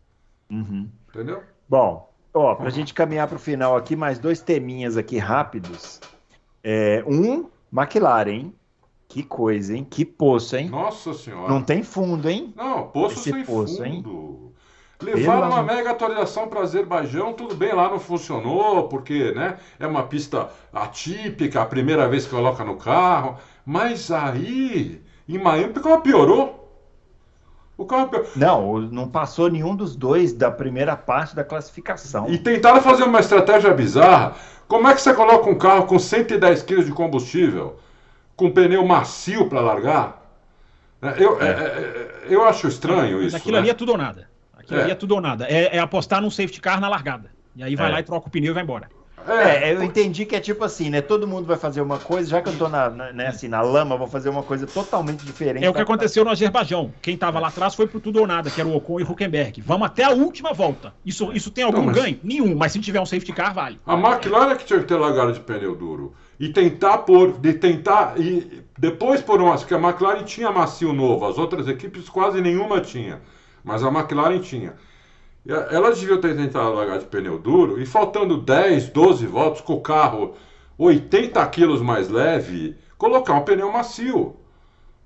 Uhum. Entendeu? Bom, Ó, pra gente caminhar pro final aqui, mais dois teminhas aqui rápidos. É, um, McLaren, hein? Que coisa, hein? Que poço, hein? Nossa senhora. Não tem fundo, hein? Não, poço Esse sem poço, fundo. Hein? Levaram uma mega atualização para Azerbaijão, tudo bem, lá não funcionou, porque né, é uma pista atípica, a primeira vez que coloca no carro. Mas aí, em Miami, piorou. O carro... Não, não passou nenhum dos dois da primeira parte da classificação. E tentaram fazer uma estratégia bizarra. Como é que você coloca um carro com 110 kg de combustível, com pneu macio para largar? É, eu, é. É, é. eu acho estranho Mas isso. Aquilo né? ali é tudo ou nada. Aquilo ali é tudo ou nada. É, apostar num safety car na largada. E aí vai lá e troca o pneu e vai embora. É, é, eu entendi que é tipo assim, né? Todo mundo vai fazer uma coisa, já que eu tô na, né, assim, na lama, vou fazer uma coisa totalmente diferente. É o que aconteceu no Azerbaijão. Quem tava lá atrás foi pro tudo ou nada, que era o Ocon e o Huckenberg. Vamos até a última volta. Isso, isso tem algum mas... ganho? Nenhum, mas se tiver um safety car, vale. A McLaren é que tinha que ter largado de pneu duro. E tentar pôr, de tentar, e depois por uma, que a McLaren tinha macio novo, as outras equipes quase nenhuma tinha. Mas a McLaren tinha. Ela devia ter tentado largar de pneu duro e faltando 10, 12 voltas com o carro 80 quilos mais leve, colocar um pneu macio.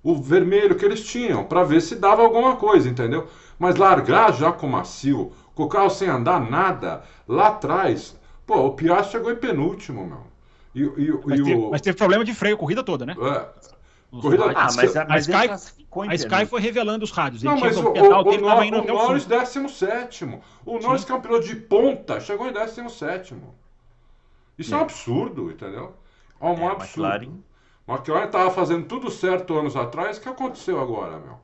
O vermelho que eles tinham, para ver se dava alguma coisa, entendeu? Mas largar já com macio, com o carro sem andar nada, lá atrás, pô, o Piastri chegou em penúltimo, meu. E, e, mas, e teve, o... mas teve problema de freio a corrida toda, né? É. Corrida... Ah, mas, a, mas a, Sky, a Sky foi revelando os rádios. Não, mas o, pedal, o, o, o, o Norris 17. O Norris, que é um piloto de ponta, chegou em 17. Isso é, é um absurdo, entendeu? É um é, absurdo. McLaren... McLaren estava fazendo tudo certo anos atrás. O que aconteceu agora, meu?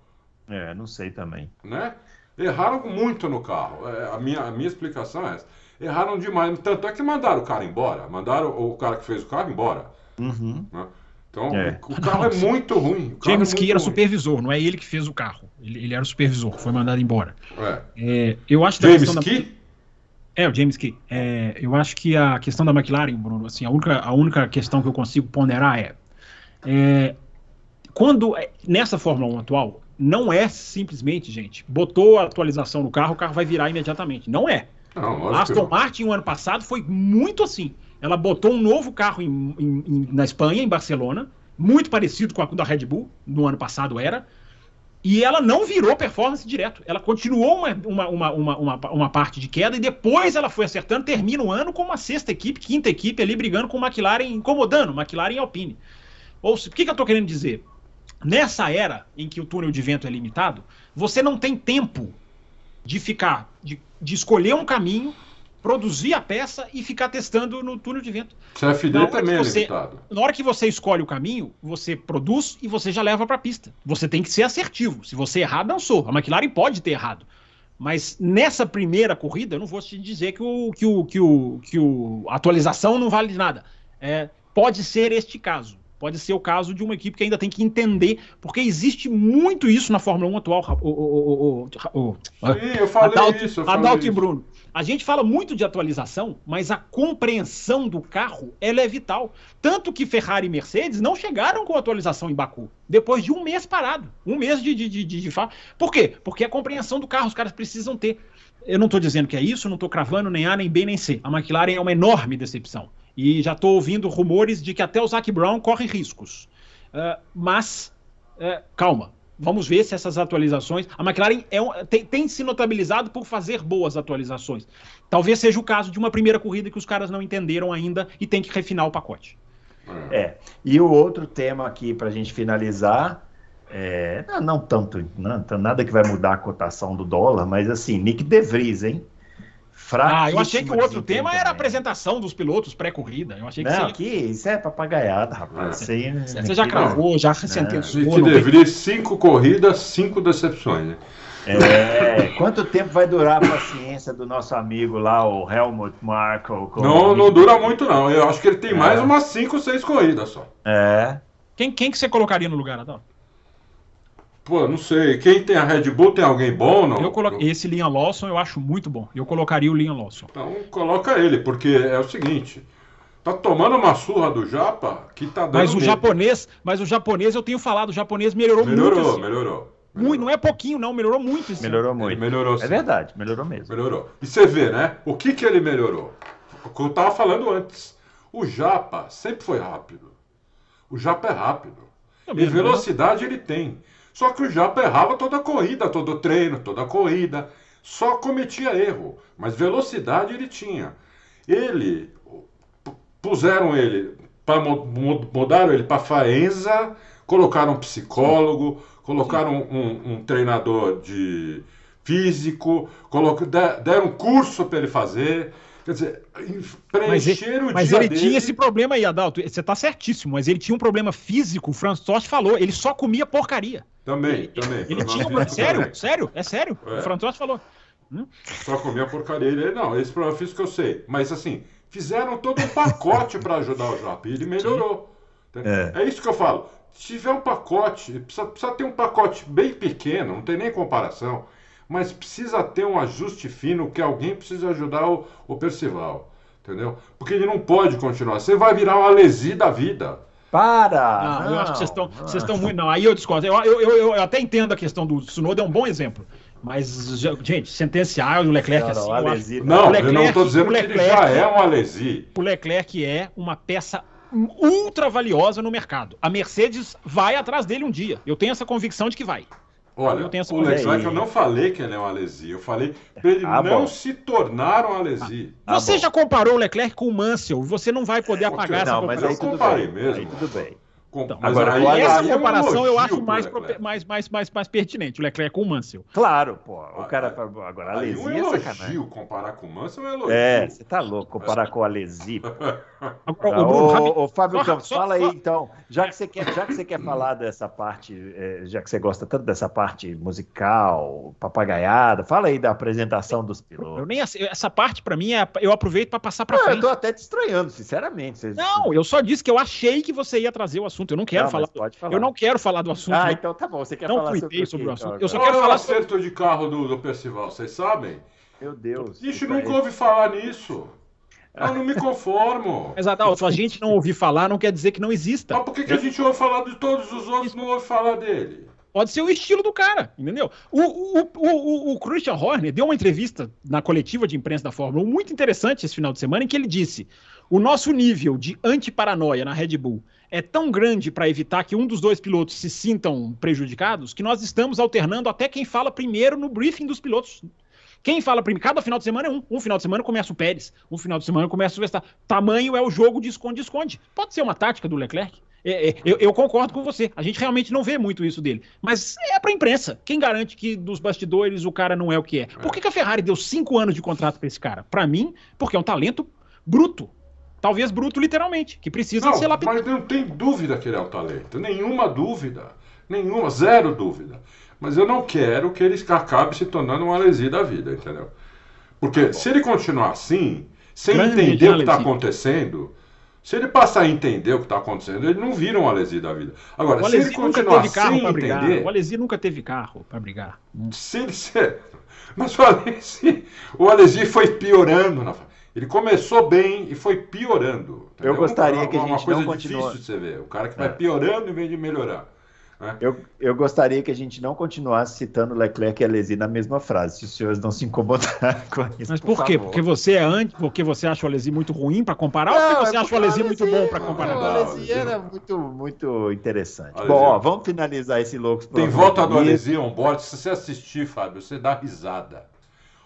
É, não sei também. Né? Erraram muito no carro. É, a, minha, a minha explicação é essa. Erraram demais. Tanto é que mandaram o cara embora. Mandaram o cara que fez o carro embora. Uhum. Né? Então, é. o carro é muito ruim. James é Key era ruim. supervisor, não é ele que fez o carro. Ele, ele era o supervisor, foi mandado embora. É. É, eu acho James Key? Da... É, o James Key. É, eu acho que a questão da McLaren, Bruno, assim, a única, a única questão que eu consigo ponderar é, é quando é, nessa Fórmula 1 atual, não é simplesmente, gente, botou a atualização no carro, o carro vai virar imediatamente. Não é. Não, a Aston Martin, o ano passado, foi muito assim. Ela botou um novo carro em, em, na Espanha, em Barcelona, muito parecido com a da Red Bull, no ano passado era, e ela não virou performance direto. Ela continuou uma, uma, uma, uma, uma, parte de queda e depois ela foi acertando, termina o ano com uma sexta equipe, quinta equipe ali brigando com McLaren, incomodando McLaren e Alpine. Ou o que, que eu estou querendo dizer? Nessa era em que o túnel de vento é limitado, você não tem tempo de ficar, de, de escolher um caminho produzir a peça e ficar testando no túnel de vento. CFD também é você, limitado. Na hora que você escolhe o caminho, você produz e você já leva para a pista. Você tem que ser assertivo. Se você errar, dançou. A McLaren pode ter errado. Mas nessa primeira corrida, eu não vou te dizer que, o, que, o, que, o, que o, a atualização não vale nada. É, pode ser este caso. Pode ser o caso de uma equipe que ainda tem que entender, porque existe muito isso na Fórmula 1 atual. O, o, o, Sim, eu falei Adalto, isso. Eu falei Adalto isso. e Bruno. A gente fala muito de atualização, mas a compreensão do carro ela é vital. Tanto que Ferrari e Mercedes não chegaram com atualização em Baku, depois de um mês parado. Um mês de, de, de, de, de... Por quê? Porque a compreensão do carro os caras precisam ter. Eu não estou dizendo que é isso, não estou cravando nem A, nem B, nem C. A McLaren é uma enorme decepção. E já estou ouvindo rumores de que até o Zac Brown corre riscos. Uh, mas, uh, calma, Vamos ver se essas atualizações. A McLaren é um, tem, tem, se notabilizado por fazer boas atualizações. Talvez seja o caso de uma primeira corrida que os caras não entenderam ainda e tem que refinar o pacote. É. E o outro tema aqui para a gente finalizar. É, não, não tanto, não, nada que vai mudar a cotação do dólar, mas assim, Nick De Vries, Ah, eu achei que o outro tema também. era a apresentação dos pilotos pré-corrida. Eu achei que não, aqui isso é papagaiada, rapaz. Isso aí, você já cravou, já sentenciou. Que deveria cinco corridas, cinco decepções. Né? É, quanto tempo vai durar a paciência do nosso amigo lá, o Helmut Marko? Não, não dura muito não. Eu acho que ele tem é. mais umas cinco, seis corridas só. É. Quem, quem que você colocaria no lugar, Adão? Pô, não sei. Quem tem a Red Bull tem alguém bom, não? Eu colo... Esse Liam Lawson eu acho muito bom. Eu colocaria o Liam Lawson. Então coloca ele, porque é o seguinte. Tá tomando uma surra do Japa que tá dando. Mas o medo. japonês, mas o japonês, eu tenho falado, o japonês melhorou, melhorou muito. Assim. Melhorou, melhorou. Muito, não é pouquinho, não, melhorou muito. Assim. Melhorou muito. Ele melhorou, sim. É verdade, melhorou mesmo. Melhorou. E você vê, né? O que que ele melhorou? O que eu tava falando antes. O Japa sempre foi rápido. O Japa é rápido. É e velocidade ele tem. Só que o Japa errava toda a corrida, todo o treino, toda a corrida. Só cometia erro. Mas velocidade ele tinha. Ele. Puseram ele. Pra, mudaram ele para Faenza, colocaram um psicólogo, colocaram um, um, treinador de físico, deram um curso para ele fazer. Quer dizer, preencher mas o mas dia ele dele... tinha esse problema aí, Adalto. Você está certíssimo, mas ele tinha um problema físico. O Franz Tost falou, ele só comia porcaria. Também, ele, também. Ele tinha um... Sério, sério, é sério. É. O Franz Tost falou. Hum? Só comia porcaria. Ele, não, esse problema físico eu sei. Mas assim, fizeram todo um pacote para ajudar o Japa e ele melhorou. É. é. isso que eu falo. Se tiver um pacote, precisa, precisa ter um pacote bem pequeno, não tem nem comparação mas precisa ter um ajuste fino que alguém precisa ajudar o, o Percival. Entendeu? Porque ele não pode continuar. Você vai virar uma lesi da vida. Para! Não, não, eu acho que vocês estão, vocês estão muito. Não, aí eu discordo. Eu, eu, eu, eu, até entendo a questão do Tsunoda, é um bom exemplo. Mas, gente, sentenciar o Leclerc não, assim. Não, não Leclerc, eu não estou dizendo Leclerc, que ele já é um alesi. O Leclerc é uma peça ultra valiosa no mercado. A Mercedes vai atrás dele um dia. Eu tenho essa convicção de que vai. Olha, eu tenho essa o Leclerc, eu não falei que ele é um alesi, eu falei para ele ah, não bom. se tornar um alesi. Ah, você já comparou o Leclerc com o Mansell, você não vai poder apagar não, essa comparação. Mas aí tudo bem. mesmo. Aí tudo bem. Então, Agora, aí, essa aí comparação eu, eu acho mais, mais, mais, mais, mais pertinente, o Leclerc com o Mansell. Claro, pô. O cara. Agora, a Alesi um é elogio, comparar com o Mansell é elogio. É, você tá louco, comparar com o Alesi. Ô, Fábio Campos, fala aí então. Já que, você quer, já que você quer falar dessa parte, é, já que você gosta tanto dessa parte musical, papagaiada, fala aí da apresentação dos pilotos. Eu nem, essa parte, para mim, é, eu aproveito para passar para frente. Eu tô até te estranhando, sinceramente. Não, eu só disse que eu achei que você ia trazer o assunto. Eu não quero não, falar, falar, Eu não quero falar do assunto. Ah, então tá bom. Você quer não falar sobre, sobre o assunto. Então, eu só quero falar sobre o acerto de carro do, do Percival. Vocês sabem? Meu Deus. Ixi, nunca ouvi falar nisso. Eu não me conformo. Mas, Adalto, a gente não ouvir falar não quer dizer que não exista. Mas por que, que a gente ouve falar de todos os outros e não ouve falar dele? Pode ser o estilo do cara, entendeu? O, o, o, o, o Christian Horner deu uma entrevista na coletiva de imprensa da Fórmula 1 muito interessante esse final de semana, em que ele disse: o nosso nível de antiparanoia na Red Bull é tão grande para evitar que um dos dois pilotos se sintam prejudicados que nós estamos alternando até quem fala primeiro no briefing dos pilotos. Quem fala primeiro? Cada final de semana é um. Um final de semana começa o Pérez, um final de semana começa o Verstappen. Tamanho é o jogo de esconde-esconde. Pode ser uma tática do Leclerc. É, é, eu, eu, concordo com você. A gente realmente não vê muito isso dele. Mas é pra imprensa. Quem garante que dos bastidores o cara não é o que é? Por que, que a Ferrari deu cinco anos de contrato pra esse cara? Para mim, porque é um talento bruto. Talvez bruto, literalmente, que precisa não, ser lapidado. Mas não tem dúvida que ele é o talento. Nenhuma dúvida. Nenhuma, zero dúvida. Mas eu não quero que ele acabe se tornando uma lesia da vida, entendeu? Porque se ele continuar assim, sem Grande entender o que está acontecendo, se ele passar a entender o que está acontecendo, ele não vira um Alesi da vida. Agora, se ele continuar sem entender... O Alesi nunca teve carro para brigar. Se ele... Se... Mas o Alesi, o Alesi foi piorando. Na... Ele começou bem e foi piorando. Entendeu? Eu gostaria que a gente uma coisa não difícil de você ver. O cara que vai é. piorando em vez de melhorar. Né? Eu, eu gostaria que a gente não continuasse citando Leclerc e Alesi na mesma frase, se os senhores não se incomodarem com isso. Mas por, por quê? Porque você é antes, porque você acha o Alesi muito ruim para comparar não, ou porque você é acha o Alesi muito bom para comparar? o Alesi era muito, muito interessante. Alesi. Bom, ó, vamos finalizar esse louco. Tem volta do Alesi on board, se você assistir, Fábio, você dá risada.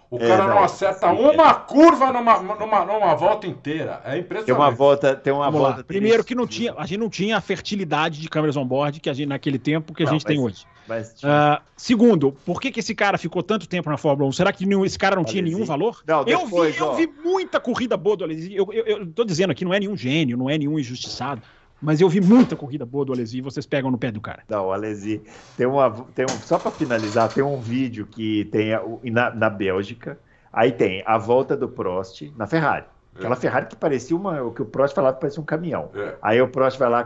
O é, cara não, não acerta sim, uma é. curva numa, numa, numa volta inteira. É impressionante. Tem uma volta, tem uma Vamos volta. Lá. Primeiro que não tinha, a gente não tinha a fertilidade de câmeras on-board que a gente naquele tempo que a não, gente mas, tem hoje. Mas, uh, segundo, por que, que esse cara ficou tanto tempo na Fórmula 1? Será que nenhum, esse cara não tinha nenhum valor? Não, depois, eu, vi, eu vi muita corrida boa do Alesi. Eu, eu, eu tô dizendo aqui, não é nenhum gênio, não é nenhum injustiçado. Mas eu vi muita corrida boa do Alesi e vocês pegam no pé do cara. Não, o Alesi tem uma. Tem um, só para finalizar, tem um vídeo que tem a, na, na Bélgica Aí tem a volta do Prost na Ferrari. Aquela é. Ferrari que parecia uma. O que o Prost falava que parecia um caminhão. É. Aí o Prost vai lá,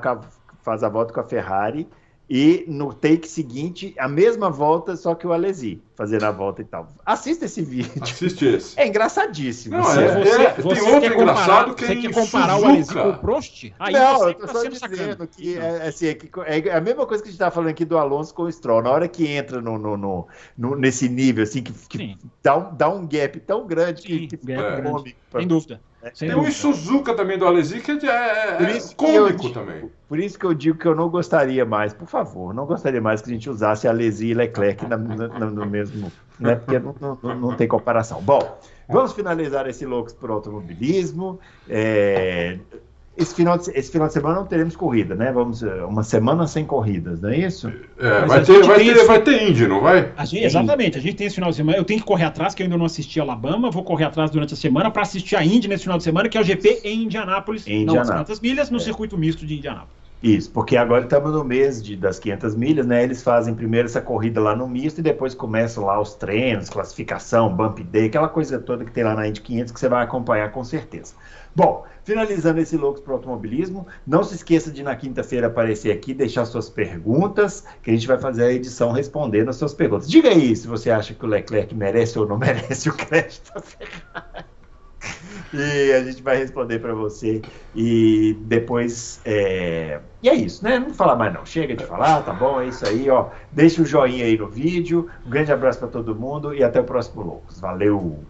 faz a volta com a Ferrari. E no take seguinte, a mesma volta, só que o Alesi fazendo a volta e tal. Assista esse vídeo. Assiste esse. É engraçadíssimo. Não, é, você, é, você, tem outro engraçado que Você quer comparar Suzuka. o Alesi com o Prost? Aí não, eu tô tá só dizendo que é, assim, é, que é, a mesma coisa que a gente estava falando aqui do Alonso com o Stroll. Na hora que entra no, no, no, no nesse nível, assim, que, que dá, um, dá um gap tão grande Sim, que, que é. grande. Sem dúvida. Sem Tem dúvida. o Suzuka também do Alesi, que é, é, é cômico digo, também. Por isso que eu digo que eu não gostaria mais, por favor, não gostaria mais que a gente usasse Alesi e Leclerc na, na, no mesmo. Né, porque não, não, não, tem comparação. Bom, vamos finalizar esse Loucos por Automobilismo. É, esse final, de, esse final de semana não teremos corrida, né? Vamos eh, uma semana sem corridas, não é isso? É, vai ter, vai, ter, esse... vai ter Indy, não vai? A gente, exatamente, a gente tem esse final de semana. Eu tenho que correr atrás, que eu ainda não assisti a Alabama, vou correr atrás durante a semana para assistir a Indy nesse final de semana, que é o GP em Indianápolis, em Indianápolis. 500 milhas, no é. circuito misto de Indianápolis. Isso, porque agora estamos no mês de, das 500 milhas, né? Eles fazem primeiro essa corrida lá no misto e depois começam lá os treinos, classificação, bump day, aquela coisa toda que tem lá na Indy 500 que você vai acompanhar com certeza. Bom, finalizando esse Loucos para o Automobilismo, não se esqueça de na quinta-feira aparecer aqui, deixar suas perguntas, que a gente vai fazer a edição respondendo as suas perguntas. Diga aí se você acha que o Leclerc merece ou não merece o crédito da Ferrari e a gente vai responder para você. E depois. É... E é isso, né? Não falar mais, não. Chega de falar, tá bom? É isso aí, ó. Deixa o joinha aí no vídeo. Um grande abraço para todo mundo e até o próximo Loucos. Valeu!